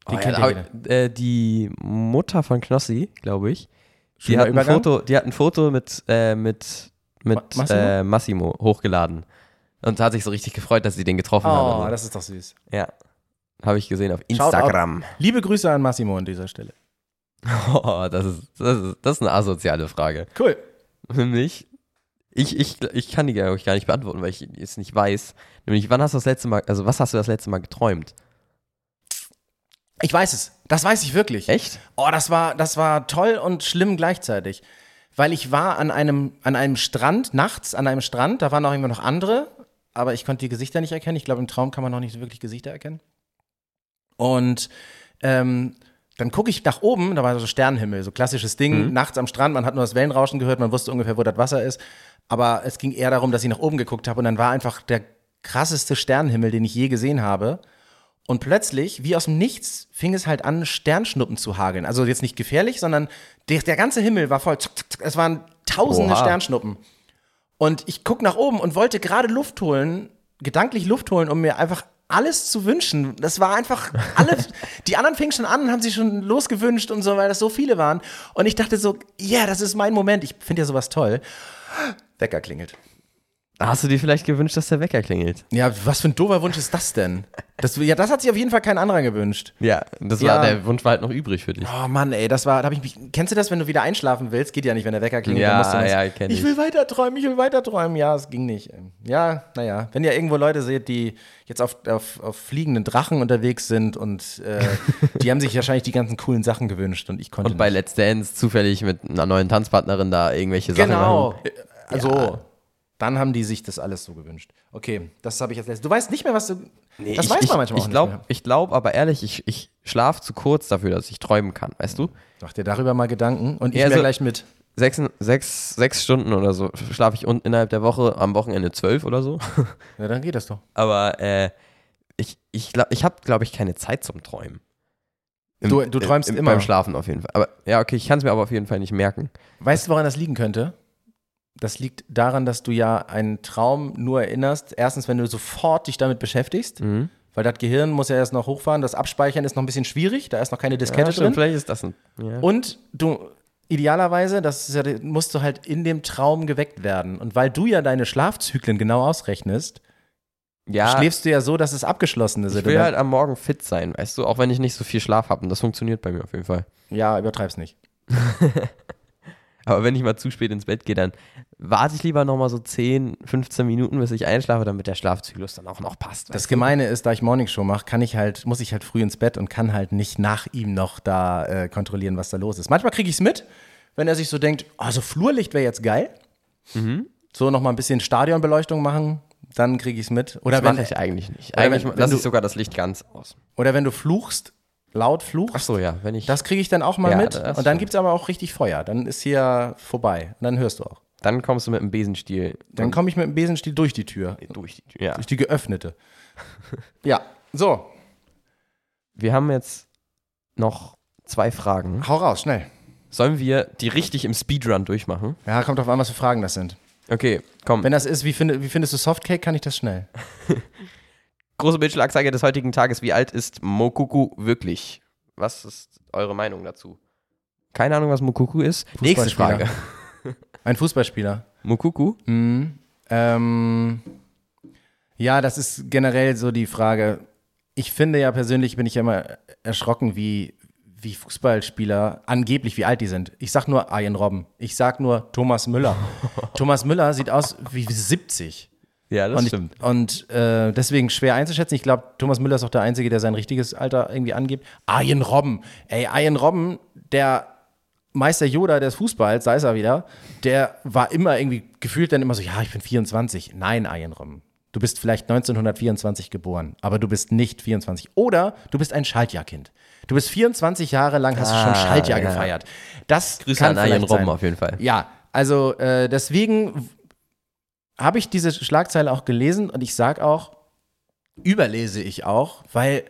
Den Oh, kennt ja, ja jeder. aber, äh, die Mutter von Knossi, glaube ich, die hat. Foto, die hat ein Foto mit, äh, mit, mit Ma- Massimo? Massimo? Äh, Massimo hochgeladen. Und hat sich so richtig gefreut, dass sie den getroffen Oh, haben. das ist doch süß. Ja. Habe ich gesehen auf. Instagram. Liebe Grüße an Massimo an dieser Stelle. Oh, das ist, das ist, das ist eine asoziale Frage. Cool. Für mich, ich, ich, ich kann die glaube ich, gar nicht beantworten, weil ich es nicht weiß. Nämlich, wann hast du das letzte Mal, also was hast du das letzte Mal geträumt? Ich weiß es. Das weiß ich wirklich. Echt? Oh, das war, das war toll und schlimm gleichzeitig. weil ich war an einem, an einem Strand, nachts an einem Strand, da waren auch immer noch andere, aber ich konnte die Gesichter nicht erkennen. Ich glaube, im Traum kann man noch nicht so wirklich Gesichter erkennen. Und ähm, dann gucke ich nach oben, da war so Sternenhimmel, so klassisches Ding, nachts am Strand, man hat nur das Wellenrauschen gehört, man wusste ungefähr, wo das Wasser ist. Aber es ging eher darum, dass ich nach oben geguckt habe und dann war einfach der krasseste Sternenhimmel, den ich je gesehen habe. Und plötzlich, wie aus dem Nichts, fing es halt an, Sternschnuppen zu hageln. Also jetzt nicht gefährlich, sondern der, der ganze Himmel war voll. Es waren tausende Oha. Sternschnuppen. Und ich guck nach oben und wollte gerade Luft holen, gedanklich Luft holen, um mir einfach alles zu wünschen. Das war einfach <laughs> alles. die anderen fingen schon an und haben sich schon losgewünscht und so, weil das so viele waren. Und ich dachte so, ja, das ist mein Moment. Ich finde ja sowas toll. Wecker klingelt. Hast du dir vielleicht gewünscht, dass der Wecker klingelt? Ja, was für ein doofer Wunsch ist das denn? Das, ja, das hat sich auf jeden Fall kein anderer gewünscht. Ja, das Ja. war der Wunsch war halt noch übrig für dich. Oh Mann, ey, das war, da habe ich mich. Kennst du das, wenn du wieder einschlafen willst? Geht ja nicht, wenn der Wecker klingelt. Ja, dann musst du was- ja, kenn ich. ich. will weiter träumen, ich will weiter träumen. Ja, es ging nicht. Ja, naja, wenn ihr irgendwo Leute seht, die jetzt auf, auf, auf fliegenden Drachen unterwegs sind und äh, die haben sich wahrscheinlich die ganzen coolen Sachen gewünscht und ich konnte Und bei nicht. Let's Dance zufällig mit einer neuen Tanzpartnerin da irgendwelche Sachen Genau. machen. Also, Ja. Dann haben die sich das alles so gewünscht. Okay, das habe ich jetzt letztes. Du weißt nicht mehr, was du. das ich, weiß ich, man manchmal ich auch glaub, nicht mehr. Ich glaube aber ehrlich, ich, ich schlafe zu kurz dafür, dass ich träumen kann, weißt du? Mach dir darüber mal Gedanken und ich mir so- gleich mit. Sechs, sechs, sechs Stunden oder so schlafe ich un- innerhalb der Woche, am Wochenende zwölf oder so. <laughs> Ja, dann geht das doch. Aber äh, ich, ich, glaub- ich habe, glaube ich, keine Zeit zum Träumen. Im- Du- du träumst immer. Beim Schlafen auf jeden Fall. Aber ja, okay, ich kann es mir aber auf jeden Fall nicht merken. Weißt du, woran das liegen könnte? Das liegt daran, dass du ja einen Traum nur erinnerst. Erstens, wenn du sofort dich damit beschäftigst, Mhm. weil das Gehirn muss ja erst noch hochfahren. Das Abspeichern ist noch ein bisschen schwierig, da ist noch keine Diskette Ja, stimmt, drin. vielleicht ist das ein. Ja. Und du, idealerweise, das ist ja, musst du halt in dem Traum geweckt werden. Und weil du ja deine Schlafzyklen genau ausrechnest, ja, schläfst du ja so, dass es abgeschlossene ich sind. will Und halt am Morgen fit sein, weißt du, auch wenn ich nicht so viel Schlaf habe. Und das funktioniert bei mir auf jeden Fall. ja, übertreib's nicht. <laughs> Aber wenn ich mal zu spät ins Bett gehe, dann warte ich lieber nochmal so 10, 15 Minuten, bis ich einschlafe, damit der Schlafzyklus dann auch noch passt. Das weißt du? Gemeine ist, da ich Morningshow mache, kann ich halt, muss ich halt früh ins Bett und kann halt nicht nach ihm noch da äh, kontrollieren, was da los ist. Manchmal kriege ich es mit, wenn er sich so denkt, oh, so Flurlicht wäre jetzt geil. Mhm. So nochmal ein bisschen Stadionbeleuchtung machen, dann kriege ich es mit. Oder Das mache ich eigentlich nicht. Eigentlich lasse ich sogar das Licht ganz aus. oder wenn du fluchst, laut fluchst, Ach so, ja, wenn ich. das kriege ich dann auch mal Ja, mit. Und dann gibt es aber auch richtig Feuer. Dann ist hier vorbei. Und dann hörst du auch. dann kommst du mit dem Besenstiel Dann komme ich mit dem Besenstiel durch die Tür. durch die Tür. Ja. Durch die geöffnete. ja, so, Wir haben jetzt noch zwei Fragen. hau raus, schnell. Sollen wir die richtig im Speedrun durchmachen? Ja, kommt drauf an, was für Fragen das sind. Okay, komm. Wenn das ist, wie, finde, wie findest du Softcake, kann ich das schnell. <laughs> Große Bildschlagzeige des heutigen Tages. Wie alt ist Mokuku wirklich? Was ist eure Meinung dazu? Keine Ahnung, was Mokuku ist. Nächste. Frage. <laughs> Ein Fußballspieler. Mokuku? Mhm. Ähm, ja, das ist generell so die Frage. Ich finde ja persönlich, bin ich ja immer erschrocken, wie, wie Fußballspieler angeblich, wie alt die sind. Ich sag nur Arjen Robben. Ich sag nur Thomas Müller. <laughs> Thomas Müller sieht aus wie 70. Ja, das und stimmt. Ich, und äh, deswegen schwer einzuschätzen. Ich glaube, Thomas Müller ist auch der Einzige, der sein richtiges Alter irgendwie angibt. Arjen Robben. Ey, Arjen Robben, der Meister Yoda des Fußballs, da ist er wieder, der war immer irgendwie gefühlt dann immer so, ja, ich bin 24. Nein, Arjen Robben. Du bist vielleicht 1924 geboren, aber du bist nicht 24. Oder du bist ein Schaltjahrkind. Du bist 24 Jahre lang, hast du schon Ah, Schaltjahr ja. gefeiert. Das Grüße kann an Arjen Robben auf jeden Fall. Ja, also äh, deswegen habe ich diese Schlagzeile auch gelesen und ich sage auch, überlese ich auch, weil,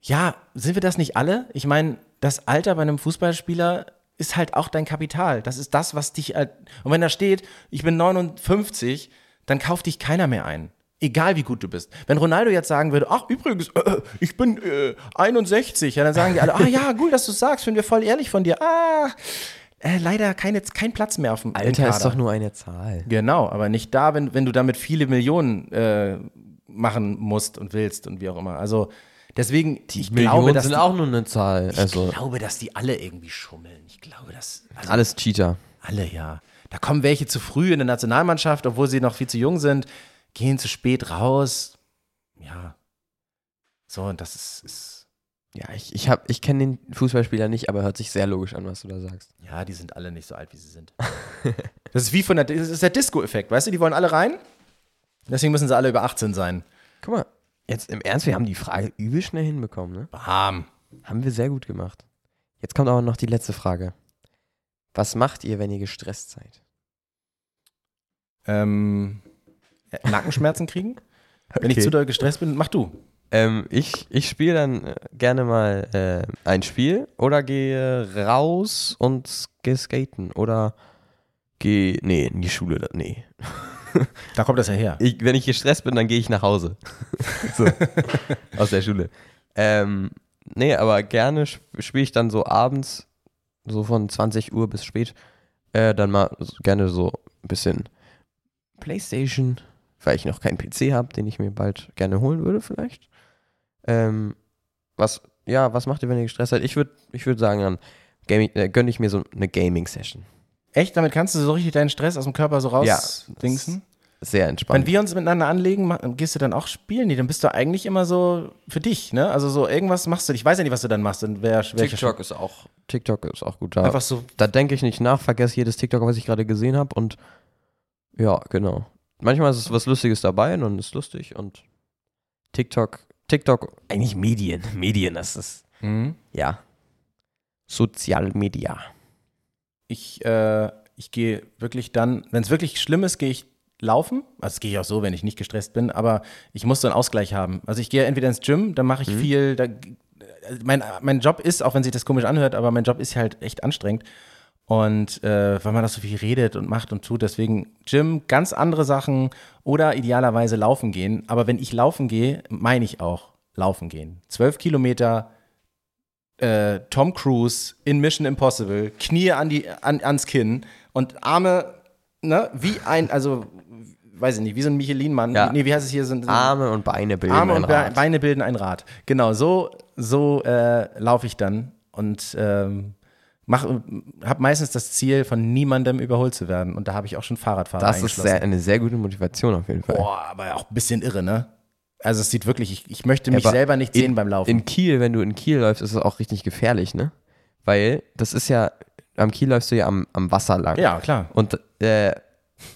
ja, sind wir das nicht alle? Ich meine, das Alter bei einem Fußballspieler ist halt auch dein Kapital. Das ist das, was dich. halt- Und wenn da steht, ich bin 59, dann kauft dich keiner mehr ein. Egal wie gut du bist. Wenn Ronaldo jetzt sagen würde, ach übrigens, äh, ich bin äh, 61, ja, dann sagen die alle, ah ja, gut, dass du sagst, finden wir voll ehrlich von dir. Ah, äh, leider keine, kein Platz mehr auf dem Alter ist doch nur eine Zahl. Genau, aber nicht da, wenn, wenn du damit viele Millionen äh, machen musst und willst und wie auch immer. Also deswegen, ich glaube, dass sind die, auch nur eine Zahl. Also ich glaube, dass die alle irgendwie schummeln. Ich glaube, dass also alles Cheater. alle ja. Da kommen welche zu früh in der Nationalmannschaft, obwohl sie noch viel zu jung sind, gehen zu spät raus. Ja. So, und das ist, ist Ja, ich, ich, hab- ich kenne den Fußballspieler nicht, aber hört sich sehr logisch an, was du da sagst. Ja, die sind alle nicht so alt, wie sie sind. <laughs> das ist wie von der, das ist der Disco-Effekt, weißt du? Die wollen alle rein. Deswegen müssen sie alle über 18 sein. Guck mal, jetzt im Ernst, wir haben die Frage übel schnell hinbekommen, ne? Bam. Haben wir sehr gut gemacht. Jetzt kommt aber noch die letzte Frage. Was macht ihr, wenn ihr gestresst seid? Ähm, äh, Nackenschmerzen kriegen? Wenn ich Okay. zu doll gestresst bin, mach du. Ähm, ich ich spiele dann äh, gerne mal äh, ein Spiel oder gehe raus und gehe skaten oder gehe, nee, in die Schule, nee. <laughs> Da kommt das ja her. Ich, wenn ich gestresst bin, dann gehe ich nach Hause. <laughs> so, aus der Schule. Ähm, nee, aber gerne spiele ich dann so abends, so von 20 Uhr bis spät, äh, dann mal gerne so ein bisschen Playstation, weil ich noch keinen PC habe, den ich mir bald gerne holen würde vielleicht. Ähm, was, ja, was macht ihr, wenn ihr gestresst seid? Ich würde ich würd sagen, dann Gaming, äh, gönne ich mir so eine Gaming-Session. Echt? Damit kannst du so richtig deinen Stress aus dem Körper so Ja, rausdingsen? Sehr Wenn entspannt. wir uns miteinander anlegen, gehst du dann auch spielen? Nee, dann bist du eigentlich immer so für dich, ne? Also so irgendwas machst du. Ich weiß ja nicht, was du dann machst. Dann wär, TikTok ist auch, TikTok ist auch gut da. Einfach so. da denke ich nicht nach, vergesse jedes TikTok, was ich gerade gesehen habe und ja, genau. Manchmal ist es was Lustiges dabei und dann ist lustig und TikTok, TikTok, eigentlich Medien, <laughs> Medien, das ist, Mhm. ja, Sozialmedia. Ich, äh, ich gehe wirklich dann, wenn es wirklich schlimm ist, gehe ich laufen. Also das gehe ich auch so, wenn ich nicht gestresst bin, aber ich muss so einen Ausgleich haben. Also ich gehe entweder ins Gym, dann mache ich viel. Da, mein, mein Job ist, auch wenn sich das komisch anhört, aber mein Job ist halt echt anstrengend. Und äh, weil man das so viel redet und macht und tut, deswegen Gym, ganz andere Sachen oder idealerweise laufen gehen. Aber wenn ich laufen gehe, meine ich auch laufen gehen. Zwölf Kilometer, äh, Tom Cruise in Mission Impossible, Knie an die, an, ans Kinn und Arme, ne, wie ein, also, weiß ich nicht, wie so ein Michelin-Mann. Ja. Nee, wie heißt es hier? So, so Arme und Beine bilden Arme ein und Be Rad. Beine bilden ein Rad. Genau, so, so äh, laufe ich dann und ähm, habe meistens das Ziel, von niemandem überholt zu werden. Und da habe ich auch schon Fahrradfahrer Das ist sehr, eine sehr gute Motivation auf jeden Fall. Boah, aber auch ein bisschen irre, ne? Also es sieht wirklich, ich, ich möchte mich aber selber nicht in- sehen beim Laufen. In Kiel, wenn du in Kiel läufst, ist es auch richtig gefährlich, ne? Weil das ist ja, am Kiel läufst du ja am, am Wasser lang. ja, klar. Und, äh,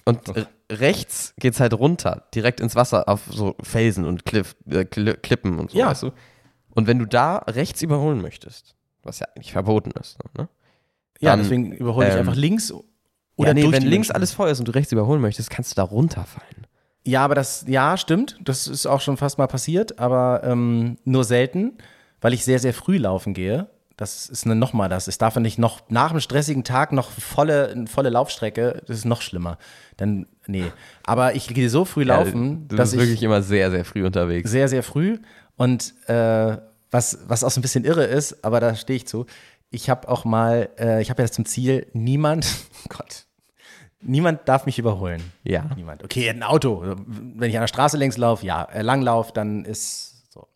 und <laughs> rechts geht's halt runter, direkt ins Wasser, auf so Felsen und Kliff, äh, Kli Klippen und so, Ja. weißt du? Und wenn du da rechts überholen möchtest, was ja eigentlich verboten ist, ne? Ja, deswegen überhole ich ähm, einfach links oder ja, nee, wenn links alles voll ist und du rechts überholen möchtest, kannst du da runterfallen. Ja, aber das, ja, stimmt. Das ist auch schon fast mal passiert, aber ähm, nur selten, weil ich sehr, sehr früh laufen gehe. Das ist ne, nochmal das. Ich darf nicht noch nach einem stressigen Tag noch volle, eine volle Laufstrecke. Das ist noch schlimmer. Dann, nee. Aber ich gehe so früh laufen, ja, du dass bist ich wirklich immer sehr, sehr früh unterwegs. sehr, sehr früh. Und äh, was, was auch so ein bisschen irre ist, aber da stehe ich zu. Ich habe auch mal, äh, ich habe ja zum Ziel, niemand, <laughs> oh Gott, niemand darf mich überholen. Ja. Niemand. Okay, ein Auto. Wenn ich an der Straße längs laufe, ja, äh, dann ist so.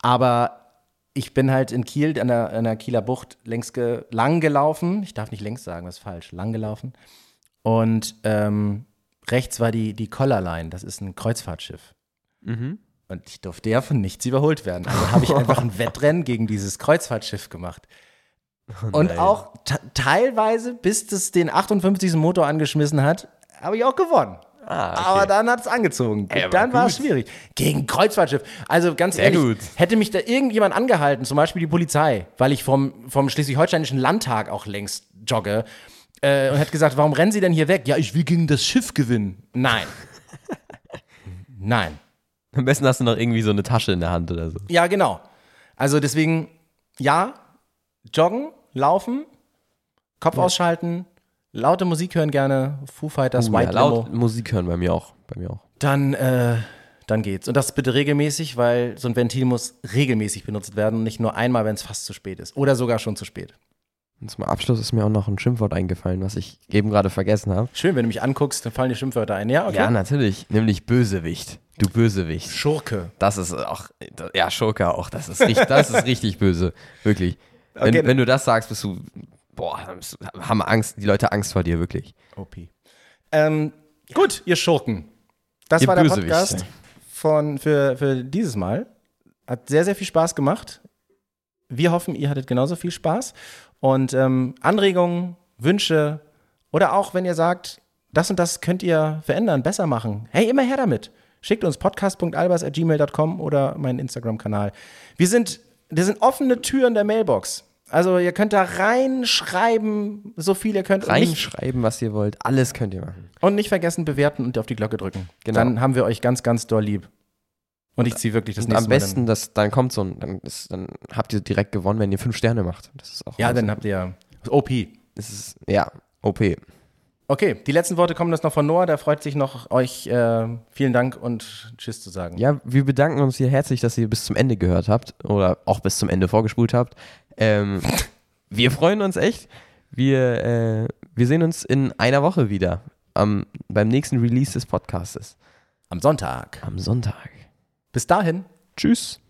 Aber ich bin halt in Kiel, an der, an der Kieler Bucht, längs ge, lang gelaufen. Ich darf nicht längs sagen, das ist falsch. Lang gelaufen. Und ähm, rechts war die, die Collarline, das ist ein Kreuzfahrtschiff. Mhm. Und ich durfte ja von nichts überholt werden. Also habe ich einfach ein <laughs> Wettrennen gegen dieses Kreuzfahrtschiff gemacht. Und nein. auch te- teilweise, bis es den 58. Motor angeschmissen hat, habe ich auch gewonnen. Ah, okay. Aber dann hat es angezogen. Ey, dann war es schwierig. Gegen Kreuzfahrtschiff. Also ganz Sehr ehrlich, gut. hätte mich da irgendjemand angehalten, zum Beispiel die Polizei, weil ich vom, vom Schleswig-Holsteinischen Landtag auch längst jogge, äh, und hätte gesagt, warum rennen Sie denn hier weg? Ja, ich will gegen das Schiff gewinnen. Nein. <laughs> Nein. Am besten hast du noch irgendwie so eine Tasche in der Hand oder so. Ja, genau. Also deswegen, ja, joggen, laufen, Kopf ausschalten, laute Musik hören gerne, Foo Fighters, Uh, White ja, laut Limo. Musik hören bei mir auch. Bei mir auch. Dann, äh, dann geht's. Und das bitte regelmäßig, weil so ein Ventil muss regelmäßig benutzt werden und nicht nur einmal, wenn es fast zu spät ist. Oder sogar schon zu spät. Und zum Abschluss ist mir auch noch ein Schimpfwort eingefallen, was ich eben gerade vergessen habe. Schön, wenn du mich anguckst, dann fallen die Schimpfwörter ein. Ja, okay. Ja, natürlich. Nämlich Bösewicht. Du Bösewicht. Schurke. Das ist auch, ja, Schurke auch. Das ist richtig, das ist <laughs> richtig böse. Wirklich. Wenn, Okay. wenn du das sagst, bist du, boah, haben Angst, die Leute Angst vor dir, wirklich. OP. Ähm, gut, ihr Schurken. Das Ihr war der Bösewichte. Podcast von, für, für dieses Mal. Hat sehr, sehr viel Spaß gemacht. Wir hoffen, ihr hattet genauso viel Spaß. Und ähm, Anregungen, Wünsche oder auch, wenn ihr sagt, das und das könnt ihr verändern, besser machen. Hey, immer her damit. Schickt uns podcast.albers.gmail.com oder meinen Instagram-Kanal. Wir sind, das sind offene Türen der Mailbox. Also ihr könnt da reinschreiben, so viel ihr könnt. Reinschreiben, was ihr wollt. Alles könnt ihr machen. und nicht vergessen, bewerten und auf die Glocke drücken. Genau. Dann haben wir euch ganz, ganz doll lieb. Und ich ziehe wirklich das Und nächste am Mal. besten, dass dann kommt so ein, dann, ist, dann habt ihr direkt gewonnen, wenn ihr fünf Sterne macht. Das ist auch Dann, ja, also, dann habt ihr OP. das ist, ja, OP. Okay, die letzten Worte kommen jetzt noch von Noah. Der freut sich noch, euch äh, vielen Dank und Tschüss zu sagen. Ja, wir bedanken uns hier herzlich, dass ihr bis zum Ende gehört habt oder auch bis zum Ende vorgespult habt. Ähm, wir freuen uns echt. Wir, äh, wir sehen uns in einer Woche wieder am, beim nächsten Release des Podcastes Am Sonntag. am Sonntag. Bis dahin. Tschüss.